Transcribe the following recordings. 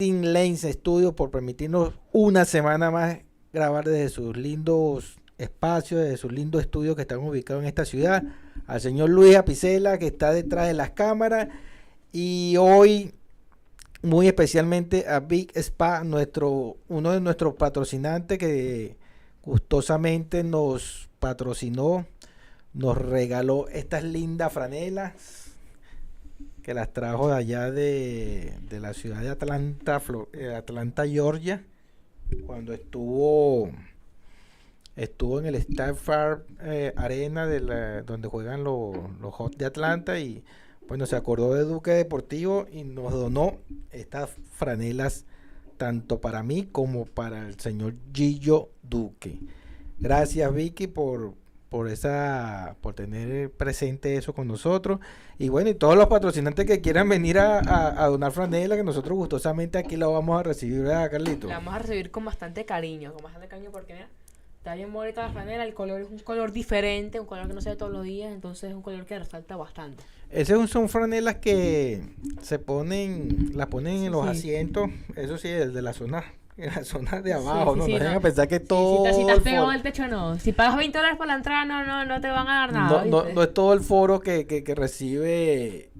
Team Lanes Studio por permitirnos una semana más grabar desde sus lindos espacios, desde sus lindos estudios que están ubicados en esta ciudad. Al señor Luis Apicela que está detrás de las cámaras. Y hoy, muy especialmente a Big Spa, nuestro, uno de nuestros patrocinantes que gustosamente nos patrocinó, nos regaló estas lindas franelas que las trajo de allá de, la ciudad de Atlanta, eh, Atlanta, Georgia, cuando estuvo estuvo en el Stafford eh, Arena de donde juegan los, los de Atlanta y bueno, se acordó de Duque Deportivo y nos donó estas franelas tanto para mí como para el señor Gillo Duque. Gracias Vicky por, por esa por tener presente eso con nosotros. Y bueno y todos los patrocinantes que quieran venir a, donar franela que nosotros gustosamente aquí lo vamos a recibir ¿verdad Carlito? la vamos a recibir con bastante cariño con bastante cariño porque mira está bien bonita la franela el color es un color diferente un color que no se ve todos los días entonces es un color que resalta bastante. Esas son franelas que se ponen las ponen en los asientos eso sí el de la zona en la zona de abajo, ¿no? no, no. pensar que todo. Si, te, has pegado el techo, no. Si pagas 20 dólares por la entrada, no, no, no te van a dar nada. No, no, es todo el foro que, que, que recibe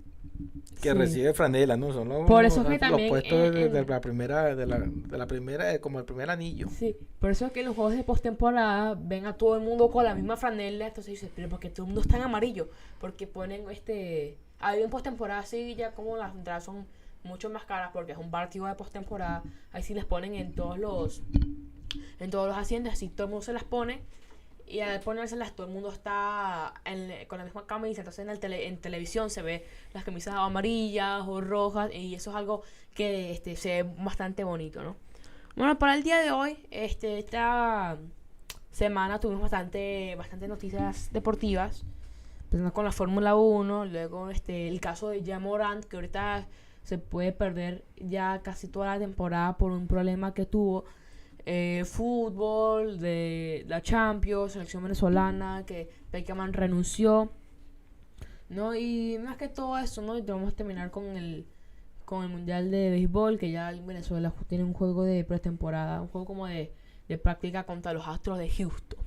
que recibe franela, ¿no? Son los, por eso que también puestos de, la primera, de la, de la primera, como el primer anillo. Sí, por eso es que los juegos de postemporada ven a todo el mundo con la misma franela, entonces dices, pero porque todo el mundo está en amarillo, porque ponen este, hay un postemporada así ya como las entradas son mucho más caras porque es un partido de postemporada. Ahí sí les ponen en todos los en todos los asientos, así todo el mundo se las pone. Y al ponérselas, todo el mundo está con la misma camisa. Entonces en, el en televisión se ve las camisas amarillas o rojas. Y eso es algo que este, se ve bastante bonito, ¿no? Bueno, para el día de hoy, este, esta semana tuvimos bastante, bastante noticias deportivas. Empezando con la Fórmula 1, luego este, el caso de Jamorant, que ahorita se puede perder ya casi toda la temporada por un problema que tuvo. Eh, fútbol, de la Champions, selección venezolana, que Beckerman renunció. ¿no? Y más que todo eso, ¿no? Y vamos a terminar con el, con el Mundial de Béisbol, que ya Venezuela tiene un juego de pretemporada, un juego como de, de práctica contra los Astros de Houston.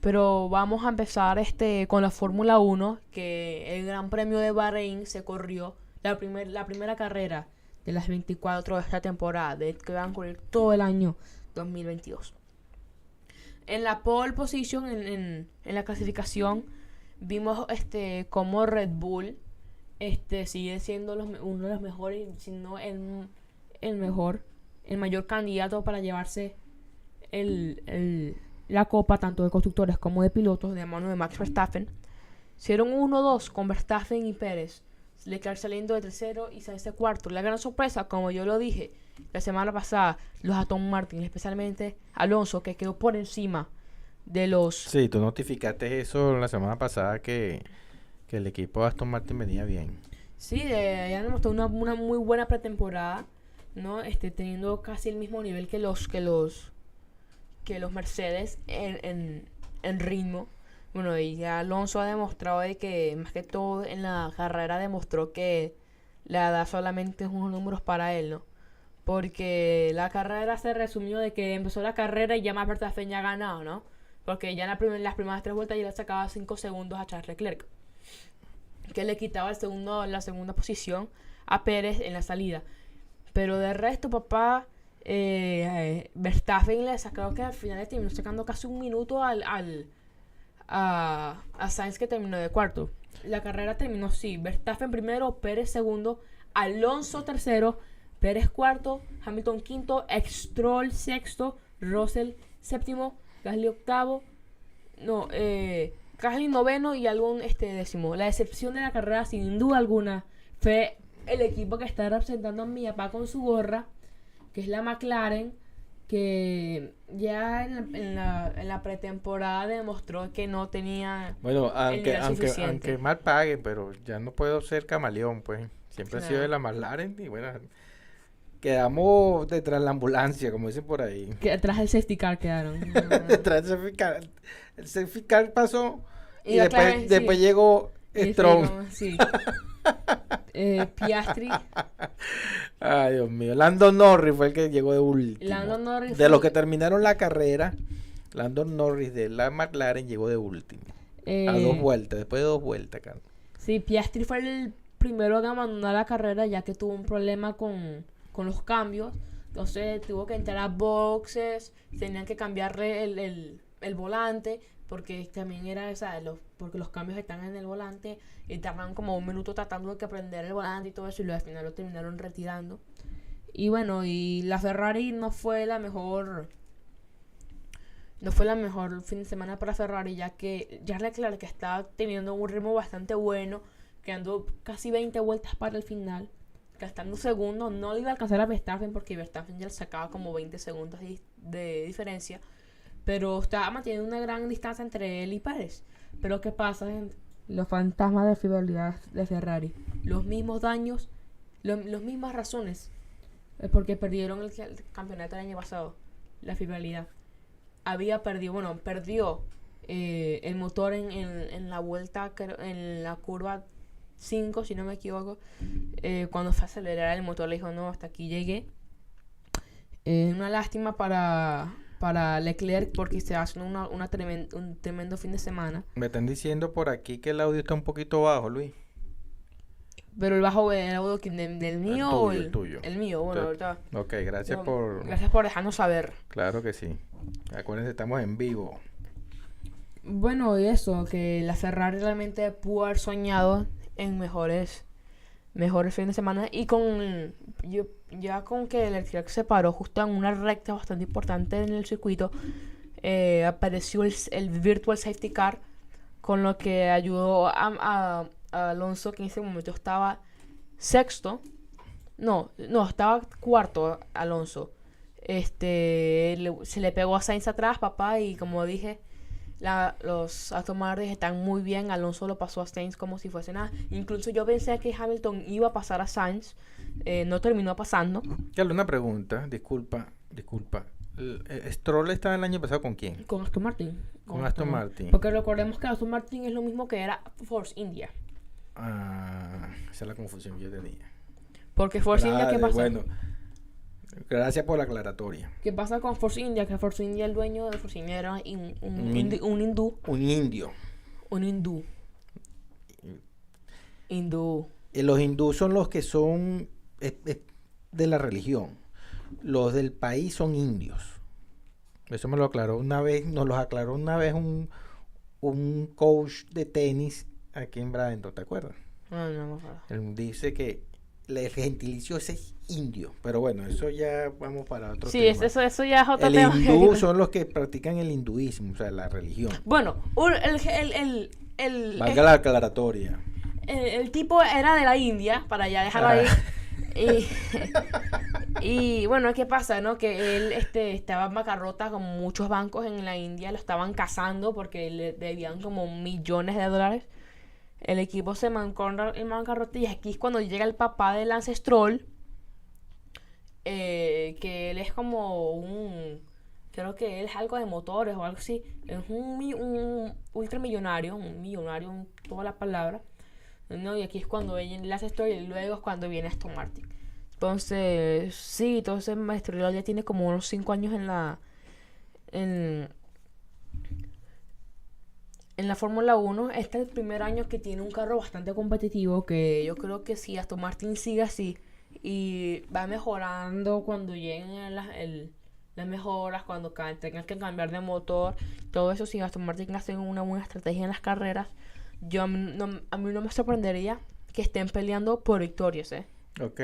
Pero vamos a empezar este con la Fórmula 1, que el Gran Premio de Bahrein se corrió la, primer, la primera carrera de las 24 de esta temporada, que van a correr todo el año 2022. En la pole position, en, en, la clasificación, vimos este como Red Bull este sigue siendo uno de los mejores, si no el, el mejor, el mayor candidato para llevarse el, el, la copa tanto de constructores como de pilotos de mano de Max Verstappen. Hicieron 1-2 con Verstappen y Pérez Leclerc saliendo de tercero y Sainz de cuarto. La gran sorpresa, como yo lo dije la semana pasada, los Aston Martin, especialmente Alonso, que quedó por encima de los... Sí, tú notificaste eso la semana pasada que, el equipo de Aston Martin venía bien. Sí, ya mostró una, una muy buena pretemporada, ¿no? Este, teniendo casi el mismo nivel que los que los que los Mercedes en, en, en ritmo. Bueno, y ya Alonso ha demostrado de que, más que todo en la carrera, demostró que la edad solamente es unos números para él, ¿no? Porque la carrera se resumió de que empezó la carrera y ya más Verstappen ya ha ganado, ¿no? Porque ya en las primeras tres vueltas ya le sacaba 5 segundos a Charles Leclerc. Que le quitaba el segundo, la segunda posición a Pérez en la salida. Pero de resto, papá, eh, Verstappen le sacó que al final terminó sacando casi un minuto al a, a Sainz que terminó de cuarto. La carrera terminó sí. Verstappen primero, Pérez segundo, Alonso tercero, Pérez cuarto, Hamilton quinto, Extroll sexto, Russell séptimo, Gasly octavo, no, eh, Gasly noveno y algún este décimo. La excepción de la carrera, sin duda alguna, fue el equipo que está representando a mi papá con su gorra, que es la McLaren que ya en la, en la, pretemporada demostró que no tenía bueno aunque aunque, aunque mal pague pero ya no puedo ser camaleón pues. Siempre he sido de la McLaren y bueno quedamos detrás de la ambulancia como dicen por ahí. Que detrás del safety car quedaron. Detrás del safety car. El safety car pasó y, después, después llegó Strong sí. Eh, Piastri. Ay, Dios mío. Landon Norris fue el que llegó de último. Landon Norris de los que terminaron la carrera, Landon Norris de la McLaren llegó de último. A eh, dos vueltas, después de dos vueltas, Carlos. Sí, Piastri fue el primero que abandonó la carrera ya que tuvo un problema con, con los cambios. Entonces tuvo que entrar a boxes, tenían que cambiarle el, el, el volante, porque también era esa, los, porque los cambios están en el volante y tardaron como un minuto tratando de que aprender el volante y todo eso y luego al final lo terminaron retirando. Y bueno, y la Ferrari no fue la mejor no fue la mejor fin de semana para Ferrari, ya que Charles Leclerc que estaba teniendo un ritmo bastante bueno, quedando casi 20 vueltas para el final, gastando segundos, no le iba a alcanzar a Verstappen porque Verstappen ya le sacaba como 20 segundos de diferencia, pero estaba manteniendo una gran distancia entre él y Pérez. Pero ¿qué pasa, gente? Los fantasmas de fidelidad de Ferrari, los mismos daños, las mismas razones, es porque perdieron el, campeonato el año pasado, la fidelidad había perdido, bueno, perdió eh, el motor en, en, en la vuelta, en la curva 5, si no me equivoco. eh, cuando fue a acelerar el motor le dijo, no, hasta aquí llegué. Eh, una lástima para, para Leclerc porque se hace una, una tremen- un tremendo fin de semana. Me están diciendo por aquí que el audio está un poquito bajo, Luis. Pero el bajo el audio del, del mío o tuyo, el, el tuyo. el mío, bueno, ahorita. Ok, gracias por... Gracias por dejarnos saber. Claro que sí. Acuérdense, estamos en vivo. Bueno, y eso, que la Ferrari realmente pudo haber soñado en mejores, mejores fines de semana y con yo, ya con que Leclerc se paró justo en una recta bastante importante en el circuito, eh, apareció el, el Virtual Safety Car, con lo que ayudó a, Alonso, que en ese momento estaba sexto, no, no, estaba cuarto Alonso. Este, se le pegó a Sainz atrás, papá, y como dije, la- los Aston Martin están muy bien. Alonso lo pasó a Sainz como si fuese nada. Incluso yo pensé que Hamilton iba a pasar a Sainz. eh, no terminó pasando. Carlos, una pregunta. Disculpa, disculpa. Eh, ¿Stroll estaba el año pasado con quién? Con Aston Martin. Con Aston Martin. Porque recordemos que Aston Martin es lo mismo que era Force India. Ah, esa es la confusión que yo tenía. Porque Force India, ¿qué pasa? Bueno, gracias por la aclaratoria. ¿Qué pasa con Force India? Que Force India, el dueño de Force India era un, un, Un hindú. Un indio. Un hindú. Hindú. Los hindúes son los que son es- es de la religión. Los del país son indios. Eso me lo aclaró una vez, nos lo aclaró una vez un, un coach de tenis aquí en Bradenton, ¿te acuerdas? No, no, no, no. Él dice que el gentilicio ese es indio. Pero bueno, eso ya vamos para otro Sí, tema. es- eso, eso ya es otro el tema. hindú son los que practican el hinduismo, o sea, la religión. Bueno, el, el, el, el, Valga la aclaratoria. el, tipo era de la India, para ya dejarlo ahí. Y, y bueno, ¿qué pasa, no? Que él este, estaba en bancarrota con muchos bancos en la India, lo estaban cazando porque le debían como millones de dólares. El equipo se mancó en bancarrota y aquí es cuando llega el papá del Ancestral, eh, que él es como un... Creo que él es algo de motores o algo así. Es un, un ultramillonario, un millonario en toda la palabra. ¿no? Y aquí es cuando viene el Ancestral y luego es cuando viene Aston Martin. Entonces, sí, entonces Maestro ya tiene como unos 5 años en la... En, en la Fórmula 1, este es el primer año que tiene un carro bastante competitivo, que yo creo que si Aston Martin sigue así y va mejorando cuando lleguen las, el- las mejoras, cuando tengan que cambiar de motor, todo eso, si Aston Martin hace una buena estrategia en las carreras, yo a mí no, a mí no me sorprendería que estén peleando por victorias, ¿eh? Ok.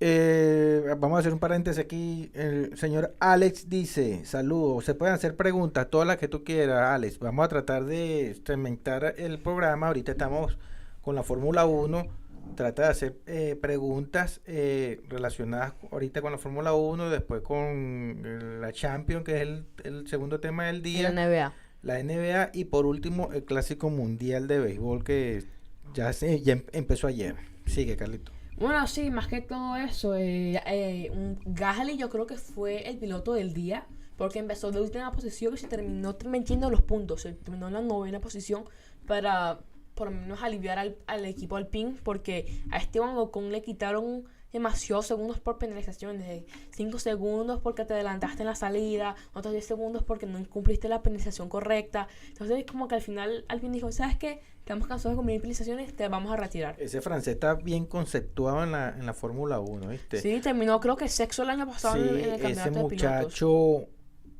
Eh, vamos a hacer un paréntesis aquí. El señor Alex dice, saludos, se pueden hacer preguntas, todas las que tú quieras, Alex. Vamos a tratar de incrementar el programa. Ahorita estamos con la Fórmula 1. Trata de hacer eh, preguntas eh, relacionadas ahorita con la Fórmula 1, después con la Champions, que es el, el segundo tema del día la NBA. la NBA y por último el Clásico Mundial de Béisbol que ya, se, ya em- empezó ayer. Sigue, Carlito. Bueno, sí, más que todo eso, eh, eh, un- Gasly yo creo que fue el piloto del día, porque empezó de última posición y se terminó metiendo los puntos, se terminó en la novena posición para por lo menos aliviar al, al equipo alpín porque a Esteban Ocon le quitaron demasiados segundos por penalización, desde 5 segundos porque te adelantaste en la salida, otros 10 segundos porque no cumpliste la penalización correcta. Entonces, como que al final Alpine dijo, ¿sabes qué? Estamos cansados de cumplir penalizaciones, te vamos a retirar. Ese francés está bien conceptuado en la, en la Fórmula 1, ¿viste? Sí, terminó creo que sexto el año pasado Sí, en el campeonato ese de muchacho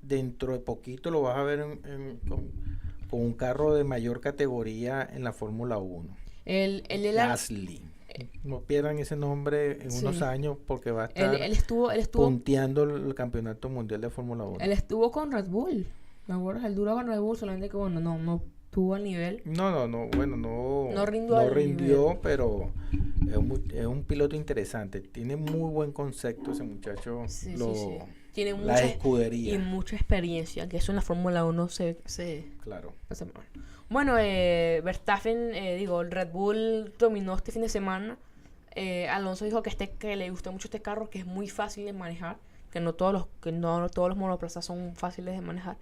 dentro de poquito lo vas a ver en- en- con, con un carro de mayor categoría en la Fórmula 1. Él, él, él, él, Gasly. No pierdan ese nombre en unos años porque va a estar él estuvo, él estuvo, punteando el campeonato mundial de Fórmula 1. él estuvo con Red Bull. ¿Me acuerdas? Él duró con Red Bull, solamente que bueno, no, no tuvo el nivel. No, no, no, bueno, no, No rindió al rindió, nivel. pero es un, es un piloto interesante. Tiene muy buen concepto ese muchacho. Sí, lo- sí, sí. Tiene la mucha, escudería. y mucha experiencia, que eso en la Fórmula 1 se, se, Claro. mal. Bueno, eh, Verstappen, eh, digo, el Red Bull dominó este fin de semana. Eh, Alonso dijo que este que le gustó mucho este carro, que es muy fácil de manejar, que no todos los que no, no todos los monoplazas son fáciles de manejar.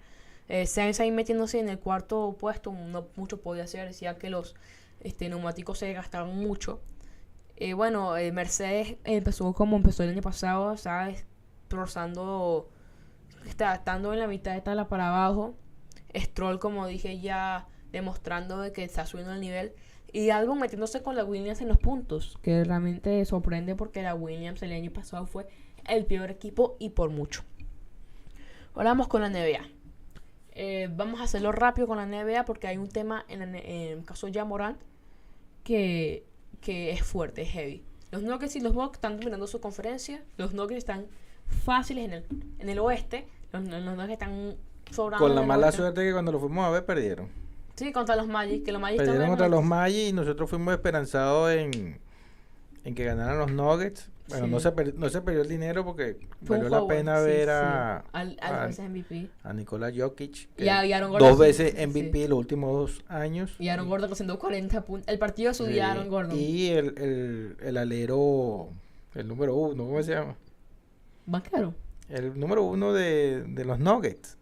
Eh, Sainz ahí metiéndose en el cuarto puesto, no mucho podía hacer, decía que los este, neumáticos se gastaban mucho. Eh, bueno, eh, Mercedes empezó como empezó el año pasado, ¿sabes? Rozando, está, estando en la mitad de tabla para abajo. Stroll, como dije ya, demostrando de que está subiendo el nivel. Y algo metiéndose con la Williams en los puntos, que realmente sorprende porque la Williams el año pasado fue el peor equipo y por mucho. Ahora con la NBA. Eh, vamos a hacerlo rápido con la NBA porque hay un tema en, ne- en el caso de Morant que, que es fuerte, es heavy. Los Nuggets y los Bucks están dominando su conferencia. Los Nuggets están fáciles en el, en el oeste. Los, los Nuggets están sobrando. Con la el mala oeste. suerte que cuando lo fuimos a ver perdieron. Sí, contra los Magic, que los Magic Perdieron contra el- los Magic y nosotros fuimos esperanzados en, en que ganaran los Nuggets. Bueno, no, Sí. se per- no se perdió el dinero porque Fue valió la pena sí, ver sí. a, al, a- al veces MVP. a Nikola Jokic. Y a- y Aaron Gordon, dos sí, veces sí, MVP sí. los últimos dos años. Y Aaron Gordon haciendo 40 puntos. El partido de su Sí, día, Aaron Gordon. Y el, el, el alero, el número uno, ¿cómo se llama? Banquero. El número uno de, de los Nuggets.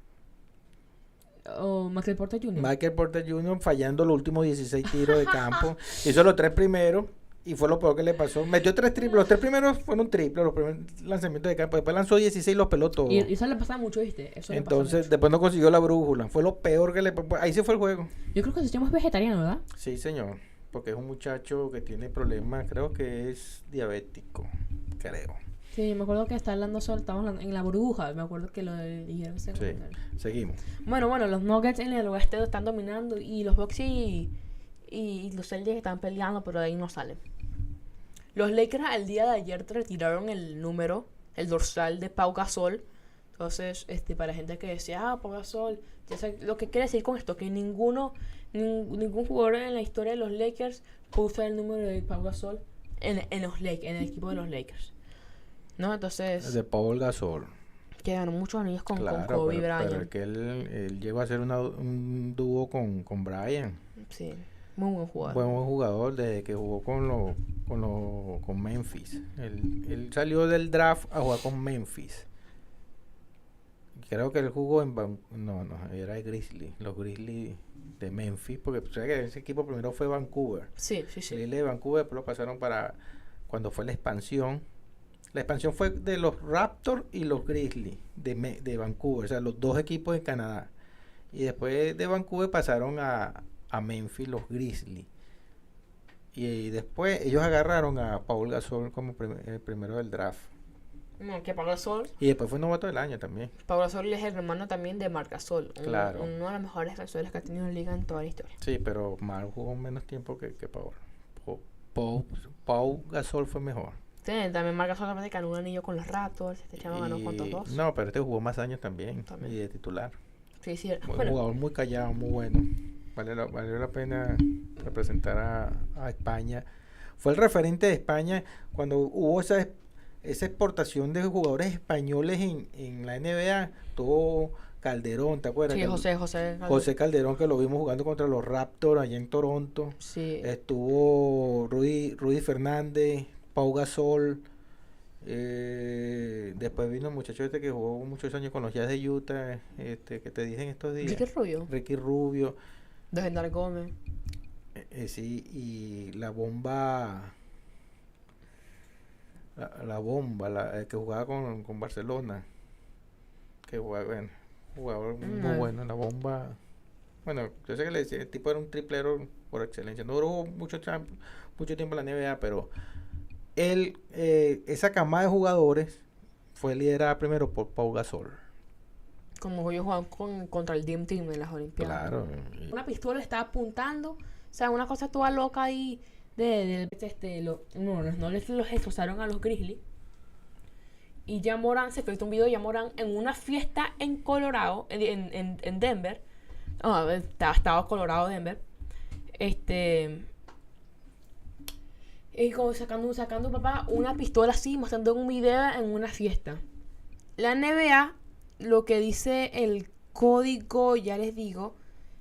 O Michael Porter Jr. Michael Porter Jr. fallando los últimos 16 tiros de campo. Hizo los tres primeros y fue lo peor que le pasó. Metió tres triples. Los tres primeros fueron triples, los primeros lanzamientos de campo. Después lanzó 16 y los peló todos. y, y eso le pasa mucho, ¿viste? Eso le Entonces, mucho. después no consiguió la brújula. Fue lo peor que le pasó. Ahí se fue el juego. Yo creo que ese chamo es vegetariano, ¿verdad? Sí, señor. Porque es un muchacho que tiene problemas. Creo que es diabético. Creo. Sí, me acuerdo que está hablando solo, estábamos en la burbuja. Me acuerdo que lo dijeron Sí. Seguimos. Bueno, bueno, los Nuggets en el oeste están dominando y los Bucks y, y los Celtics están peleando, pero de ahí no salen. Los Lakers el día de ayer retiraron el número, el dorsal de Pau Gasol. Entonces, este, para gente que decía, ah, Pau Gasol, ya sé lo que quiere decir con esto, que ninguno, nin- ningún jugador en la historia de los Lakers puso el número de Pau Gasol en, en los Lakers, en el equipo de los Lakers. ¿No? Entonces, De Paul Gasol. que ganó muchos anillos con, con claro, Kobe pero, pero Bryant. es que él, él llegó a una- un dúo con, con Brian. Sí, muy buen jugador. Buen, buen jugador desde que jugó con lo, con lo, con Memphis. Él, él salió del draft a jugar con Memphis. Creo que él jugó en no, no, era el Grizzly, los Grizzly de Memphis, porque sabes que ese equipo primero fue Vancouver. Sí, sí, sí. El de Vancouver después lo pasaron para cuando fue la expansión. La expansión fue de los Raptors y los Grizzly de, de Vancouver, o sea, los dos equipos de Canadá. Y después de Vancouver pasaron a, a Memphis los Grizzly. Y, después ellos agarraron a Paul Gasol como prim- el primero del draft. No, que Pau Gasol, Y después fue novato del año también. Pau Gasol es el hermano también de Marc Gasol, un- Claro. uno de los mejores defensores que ha tenido la liga en toda la historia. Sí, pero Mar jugó menos tiempo que, que Paul. Pau- Pau, Pau Gasol fue mejor. Sí, también Marc Gasol también ganó un anillo con los Raptors, este chamo ganó cuántos dos. No, pero este jugó más años también. También. Y de titular. Sí, sí. Buen Bueno, jugador muy callado, muy bueno. Vale la, valió la pena representar a, a España. Fue el referente de España cuando hubo esa, esa exportación de jugadores españoles en, en la NBA. Todo Calderón, ¿te acuerdas? sí, José, José. José Calderón, que lo vimos jugando contra los Raptors allá en Toronto. Sí. Estuvo Rudy, Rudy Fernández, Pau Gasol. eh, después vino el muchacho este que jugó muchos años con los Jazz de Utah, este, que te dije en estos días. Ricky Rubio, Ricky Rubio. Defender Gómez. Eh, sí, y la bomba. La, bomba, la el que jugaba con, con Barcelona. Que jugaba, bueno, jugador muy Mm. bueno, la bomba. Bueno, yo sé que le decía, el tipo era un triplero por excelencia. No duró mucho, mucho tiempo en la NBA, pero él, eh, esa camada de jugadores fue liderada primero por Pau Gasol. Como ellos jugaban con, contra el Dream Team en las Olimpiadas. Claro. Una pistola está apuntando. O sea, una cosa toda loca ahí. De, de- este, lo- no, no, les los destrozaron a los Grizzlies. Y ya Morán se filtró un video de ya Morán en una fiesta en Colorado, en, en, en- en Denver. No, estaba, estaba Colorado, Denver. Este. Y como sacando, sacando papá una pistola así, mostrando un video en una fiesta. La NBA, lo que dice el código, ya les digo,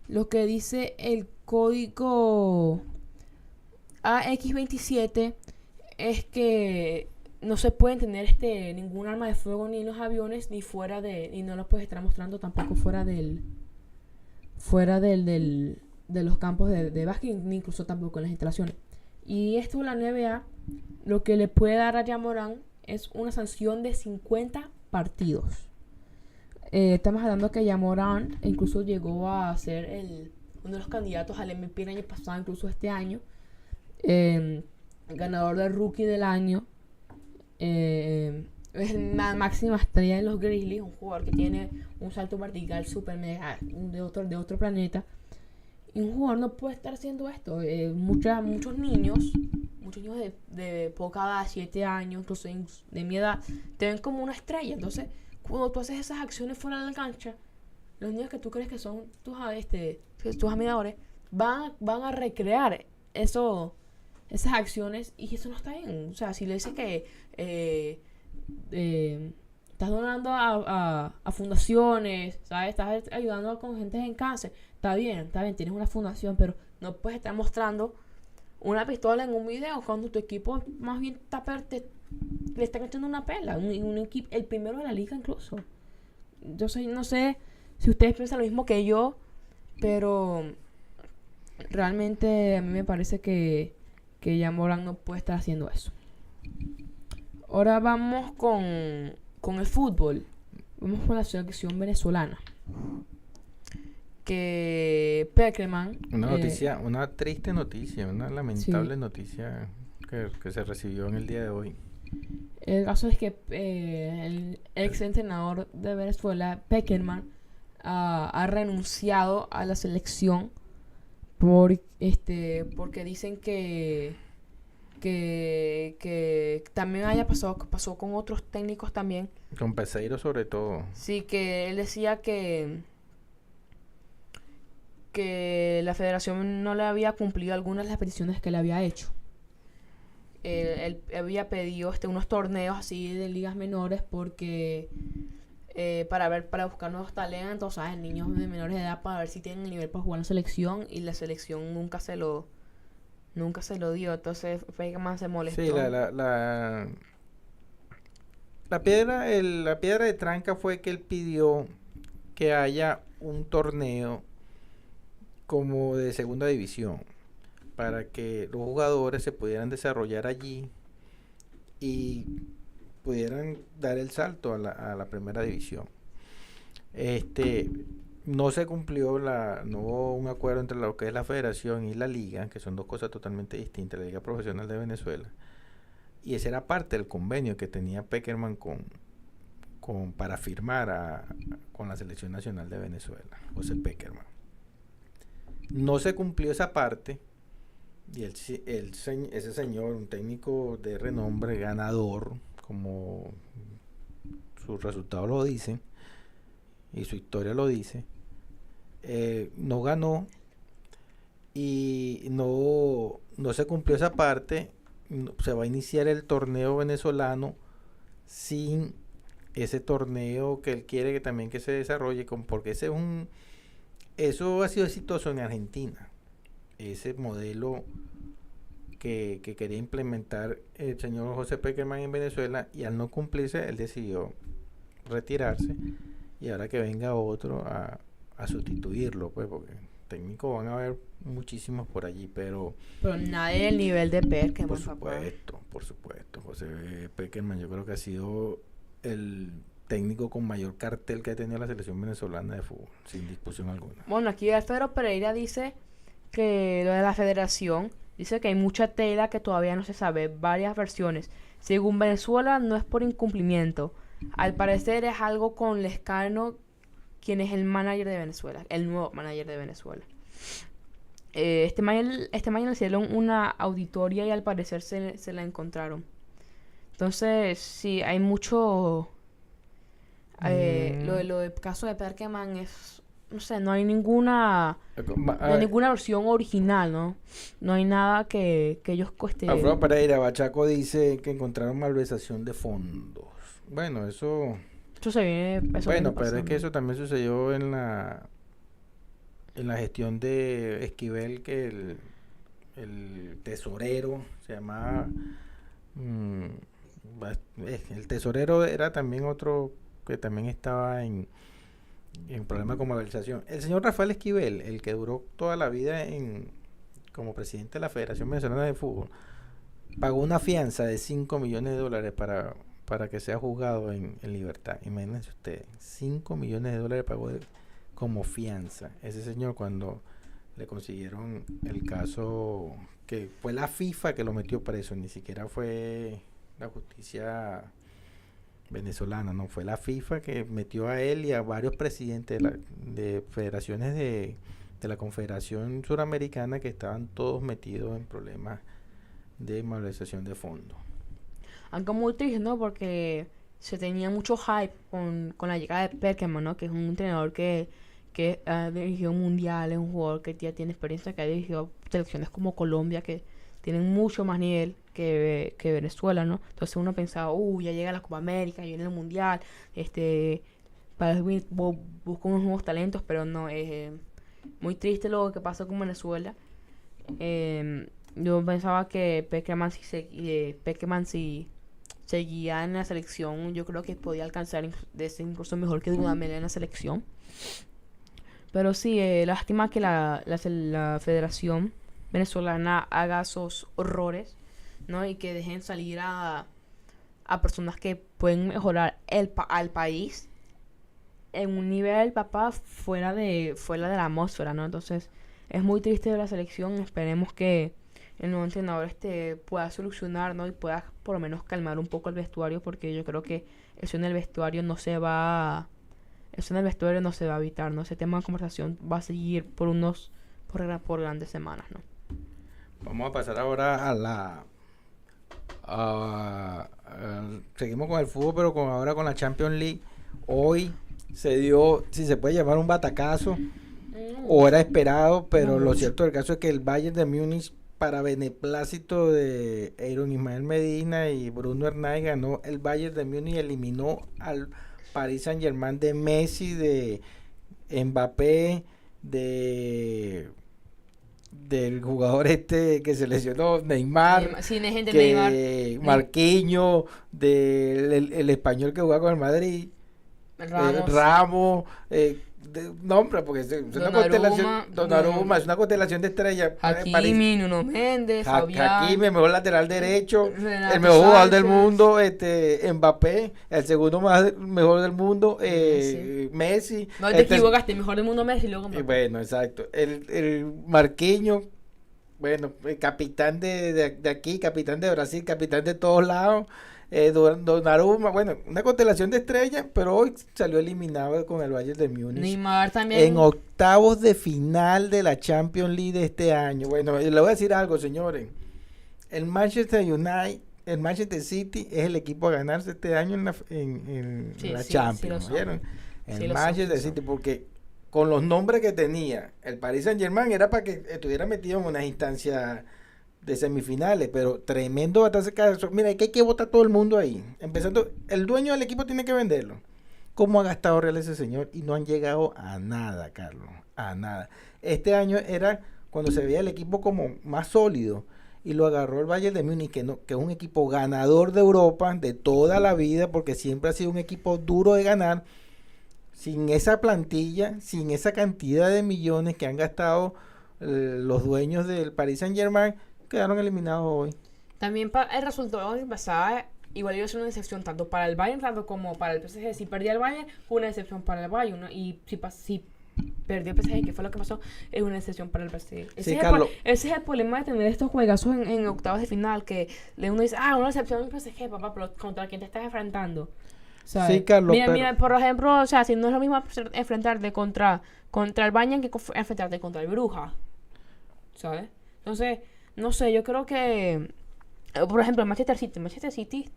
lo que dice el código AX27 es que no se pueden tener este ningún arma de fuego ni en los aviones ni fuera de y no lo puedes estar mostrando tampoco fuera del fuera del, del de los campos de, de básquet ni incluso tampoco en las instalaciones. Y esto la NBA lo que le puede dar a Yamorán es una sanción de 50 partidos eh, estamos hablando que Yamorán incluso llegó a ser el, uno de los candidatos al MVP el año pasado, incluso este año. Eh, ganador del Rookie del año. Eh, es la máxima estrella de los Grizzlies, un jugador que tiene un salto vertical super mega de otro, de otro planeta. Y un jugador no puede estar haciendo esto. Eh, muchos niños, muchos niños de, de poca edad, 7 años, entonces de mi edad, te ven como una estrella. Entonces, cuando tú haces esas acciones fuera de la cancha, los niños que tú crees que son tus, este, tus admiradores van, van a recrear eso, esas acciones y eso no está bien. O sea, si le dices que eh, eh, estás donando a, a- a fundaciones, ¿sabes? Estás ayudando con gente en cáncer, está bien, está bien, tienes una fundación, pero no puedes estar mostrando una pistola en un video cuando tu equipo más bien está te- le están echando una pela, un, un equipo, el primero de la liga incluso. Yo sé, no sé si ustedes piensan lo mismo que yo, pero realmente a mí me parece que, que ya Morán no puede estar haciendo eso. Ahora vamos con, con el fútbol. Vamos con la selección venezolana. Que Peckerman. Una eh, noticia, una triste noticia, una lamentable noticia que, que se recibió en el día de hoy. El caso es que eh, el ex entrenador de Venezuela, Peckerman, ah, ha renunciado a la selección por este porque dicen que que, que también haya pasado pasó con otros técnicos también Con Peseiro sobre todo. sí que él decía que que la federación no le había cumplido algunas de las peticiones que le había hecho él, había pedido este, unos torneos así de ligas menores porque eh, para ver para buscar nuevos talentos, ¿sabes? Niños de menores de edad para ver si tienen el nivel para jugar en la selección y la selección nunca se lo nunca se lo dio, entonces Fegeman se molestó. Sí, la, la, la piedra, el- la piedra de tranca fue que él pidió que haya un torneo como de segunda división para que los jugadores se pudieran desarrollar allí y pudieran dar el salto a la, a la primera división. Este no se cumplió la, no hubo un acuerdo entre lo que es la federación y la liga, que son dos cosas totalmente distintas, la Liga Profesional de Venezuela. Y ese era parte del convenio que tenía Peckerman con, con para firmar con la Selección Nacional de Venezuela, José Peckerman. No se cumplió esa parte y el, el se- ese señor, un técnico de renombre, ganador, como sus resultados lo dicen y su historia lo dice, eh, no ganó y no, no se cumplió esa parte. Se va a iniciar el torneo venezolano sin ese torneo que él quiere que también que se desarrolle con porque ese es un eso ha sido exitoso en Argentina ese modelo que, que quería implementar el señor José Peckerman en Venezuela y al no cumplirse él decidió retirarse y ahora que venga otro a, a sustituirlo pues porque técnicos van a haber muchísimos por allí, pero... Pero nadie del nivel de Peckerman, Por supuesto, por supuesto. José Peckerman yo creo que ha sido el técnico con mayor cartel que ha tenido la selección venezolana de fútbol, sin discusión alguna. Bueno, aquí Alfredo Pereira dice que lo de la federación, dice que hay mucha tela que todavía no se sabe, varias versiones. Según Venezuela, no es por incumplimiento. Al parecer es algo con Lescano, quien es el manager de Venezuela, el nuevo manager de Venezuela. Eh, este mañana este mañana hicieron una auditoria y al parecer se, se la encontraron. Entonces, sí, hay mucho... Eh, lo, de, Mm. lo del caso de Perkeman es... No sé, no hay ninguna... No hay ninguna versión original, ¿no? No hay nada que, que ellos cueste... Alfredo Pereira Bachaco dice que encontraron malversación de fondos. Bueno, eso... Eso se viene... eso bueno, viene pero es que eso también sucedió en la en la gestión de Esquivel que el, el tesorero se llamaba mm, eh, el tesorero era también otro que también estaba en en con malversación. El señor Rafael Esquivel, el que duró toda la vida en como presidente de la Federación Venezolana de Fútbol, pagó una fianza de 5 millones de dólares para, para que sea juzgado en, libertad. Imagínense ustedes, 5 millones de dólares pagó de- como fianza. Ese señor cuando le consiguieron el caso que fue la FIFA que lo metió preso, ni siquiera fue la justicia venezolana, no fue la FIFA que metió a él y a varios presidentes de, la- de federaciones de, de la Confederación Suramericana que estaban todos metidos en problemas de malversación de fondos. Aunque muy triste, ¿no? Porque se tenía mucho hype con, con la llegada de Perkeman, ¿no? Que es un entrenador que, que ha dirigido mundiales, un jugador que ya tiene experiencia, que ha dirigido selecciones como Colombia, que tienen mucho más nivel que, que Venezuela, ¿no? Entonces uno pensaba, uh, ya llega la Copa América, ya viene el Mundial, este, para bu- buscar unos nuevos talentos, pero no, es eh, muy triste lo que pasó con Venezuela. Eh, yo pensaba que Peckerman si, se, eh, si seguía en la selección, yo creo que podía alcanzar ser incluso mejor que Dudamel en la selección. Pero sí, eh, lástima que la, la Federación Venezolana haga esos horrores, ¿no? Y que dejen salir a, a personas que pueden mejorar el pa- al país en un nivel, papá, fuera de, fuera de la atmósfera, ¿no? Entonces, es muy triste de la selección. Esperemos que el nuevo entrenador este pueda solucionar, ¿no? Y pueda por lo menos calmar un poco el vestuario, porque yo creo que eso en el vestuario no se va eso en el vestuario no se va a evitar, ¿no? Ese tema de conversación va a seguir por unos por, por grandes semanas, ¿no? Vamos a pasar ahora a la. A- seguimos con el fútbol, pero con ahora con la Champions League. Hoy se dio, si se puede llamar un batacazo, o era esperado, pero lo cierto del caso es que el Bayern de Múnich, para beneplácito de Aaron Ismael Medina y Bruno Hernández, ganó el Bayern de Múnich eliminó al Paris Saint Germain de Messi, de Mbappé, de del jugador este que se lesionó, Neymar, Sí, de Neymar. que Marquinho, del el, el español que juega con el Madrid, eh, Ramos. Ramos, eh, de- nombre, porque es, una Donnarumma, constelación, Donnarumma, es una constelación de estrellas. eh, Hakimi, Nuno Méndez, Ha- Fabián. Hakimi, el mejor lateral derecho, Renato el mejor jugador del mundo, este Mbappé, el segundo más mejor del mundo, eh, Messi. No te el ter- equivocaste, mejor del mundo Messi luego Mbappé. bueno, exacto. El, el Marquinho, bueno, el capitán de, de, de aquí, capitán de Brasil, capitán de todos lados. Eh, Don- Donnarumma, bueno, una constelación de estrellas, pero hoy salió eliminado con el Bayern de Múnich. Neymar también. En octavos de final de la Champions League de este año. Bueno, y le voy a decir algo, señores. El Manchester United, el Manchester City es el equipo a ganarse este año en la, en, en Sí, la sí, sí Champions. son. ¿vieron? El Sí Manchester sí City, porque con los nombres que tenía el Paris Saint Germain era para que estuviera metido en unas instancias de semifinales, pero tremendo batazo. caso. Mira, que, hay que votar todo el mundo ahí. Empezando, el dueño del equipo tiene que venderlo. ¿Cómo ha gastado real ese señor? Y no han llegado a nada, Carlos. A nada. Este año era cuando se veía el equipo como más sólido. Y lo agarró el Bayern de Múnich, que, no, que es un equipo ganador de Europa de toda la vida, porque siempre ha sido un equipo duro de ganar. sin esa plantilla, sin esa cantidad de millones que han gastado eh, los dueños del Paris Saint Germain, quedaron eliminados hoy. También el resultado que pasaba igual iba a ser una decepción tanto para el Bayern tanto como para el PSG. Si perdía el Bayern, fue una decepción para el Bayern. ¿no? Y si, si perdió el PSG, que fue lo que pasó, es una decepción para el PSG. Ese, Sí, es, el ese es el problema de tener estos juegazos en, en octavos de final, que uno dice, ah, una decepción en el PSG, papá, pero ¿contra quién te estás enfrentando? ¿Sabes? Sí, Carlos, Mira, pero- mira, por ejemplo, o sea, si no es lo mismo enfrentarte contra, contra el Bayern que enfrentarte contra el Bruja. ¿Sabes? Entonces, no sé, yo creo que, eh, por ejemplo, el Manchester City, Manchester City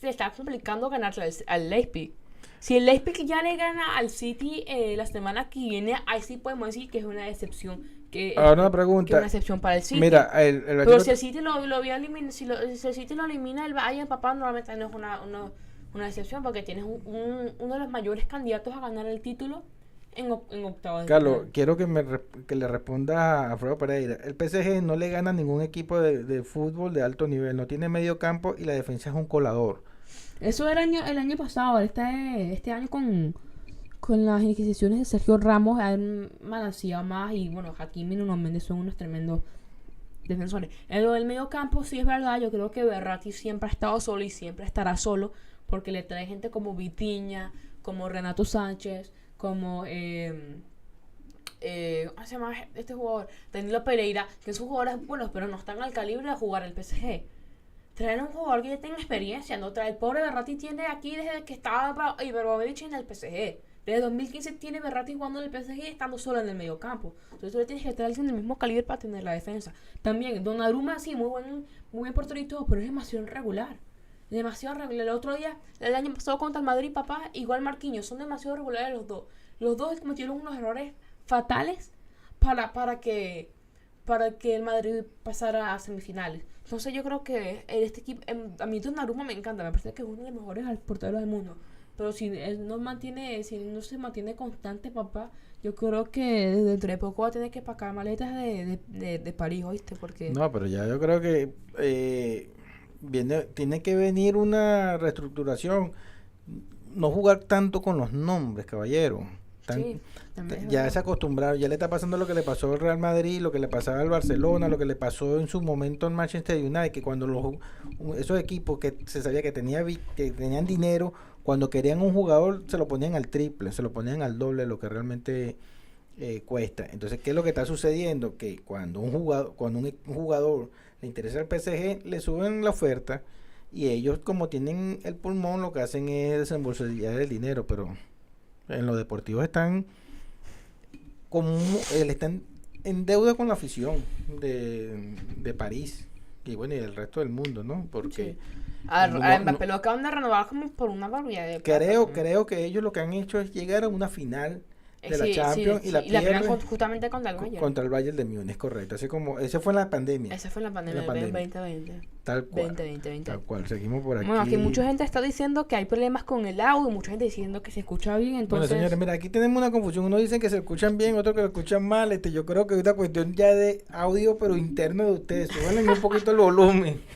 se está complicando ganarle al, al Leipzig. Si el Leipzig ya le gana al City eh, la semana que viene, ahí sí podemos decir que es una decepción. Que, Ahora una que es pregunta. una decepción para el City. Mira, el, el Pero si el City lo, lo había elimin- si, lo- si el City lo elimina el Bayern, papá, normalmente no es una, una, una decepción porque tienes un- un- uno de los mayores candidatos a ganar el título en, en octavos Carlos, quiero que me que le responda a Alfredo Pereira. El PSG no le gana a ningún equipo de, de fútbol de alto nivel, no tiene medio campo y la defensa es un colador. Eso era el año, el año pasado, este, este año con, con las inquisiciones de Sergio Ramos han balanceado más y bueno, Hakimi y Nuno Méndez son unos tremendos defensores. En lo del medio campo sí es verdad, yo creo que Berratti siempre ha estado solo y siempre estará solo porque le trae gente como Vitiña, como Renato Sánchez, como... eh, eh, ¿cómo se llama este jugador? Danilo Pereira, que son jugadores buenos, pero no están al calibre de jugar el PSG. Traer un jugador que ya tenga experiencia, no traer el pobre Berratti tiene aquí desde que estaba Ibrahimovic en el PSG. Desde 2015 tiene Berratti jugando en el PSG estando solo en el medio campo. Entonces tú le tienes que traer alguien del mismo calibre para tener la defensa. También Donnarumma sí, muy buen, muy buen todo, pero es demasiado irregular. Demasiado irregular. El otro día, el año pasado contra el Madrid, papá, igual Marquinhos, son demasiado irregulares los dos. Los dos cometieron unos errores fatales para, para que para que el Madrid pasara a semifinales. Entonces yo creo que este equipo, a mí Donnarumma me encanta, me parece que es uno de los mejores porteros del mundo. Pero si él no mantiene, si no se mantiene constante, papá, yo creo que dentro de poco va a tener que pagar maletas de, de, de, de París, ¿oíste? Porque No, pero ya yo creo que eh, viene, tiene que venir una reestructuración. No jugar tanto con los nombres, caballero. Tan- sí, ya se acostumbraron, ya le está pasando lo que le pasó al Real Madrid, lo que le pasaba al Barcelona, lo que le pasó en su momento en Manchester United, que cuando los esos equipos que se sabía que tenía que tenían dinero, cuando querían un jugador se lo ponían al triple, se lo ponían al doble lo que realmente eh, cuesta. Entonces, ¿qué es lo que está sucediendo? Que cuando un jugador, cuando un, un jugador le interesa al PSG, le suben la oferta y ellos como tienen el pulmón lo que hacen es desembolsar el dinero, pero en lo deportivo están como él está en, deuda con la afición de, de París y bueno y del resto del mundo, ¿no? Porque A, no- a no- Mbappé lo acaban de renovar como por una barbaridad de plata creo creo que ellos lo que han hecho es llegar a una final De la Champions sí, y la sí, pierden con- justamente contra el Bayern. contra el Bayern de Múnich, correcto. Así como ese fue en la pandemia, Esa fue la pandemia, La pandemia. 2020. tal cual. 2020. Tal cual. Seguimos por aquí. Bueno, aquí mucha gente está diciendo que hay problemas con el audio, mucha gente diciendo que se escucha bien, Bueno, entonces... señores, mira, aquí tenemos una confusión. Uno dice que se escuchan bien, otro que lo escuchan mal. Este, yo creo que es una cuestión ya de audio, pero interno de ustedes. Súbanle un poquito el volumen.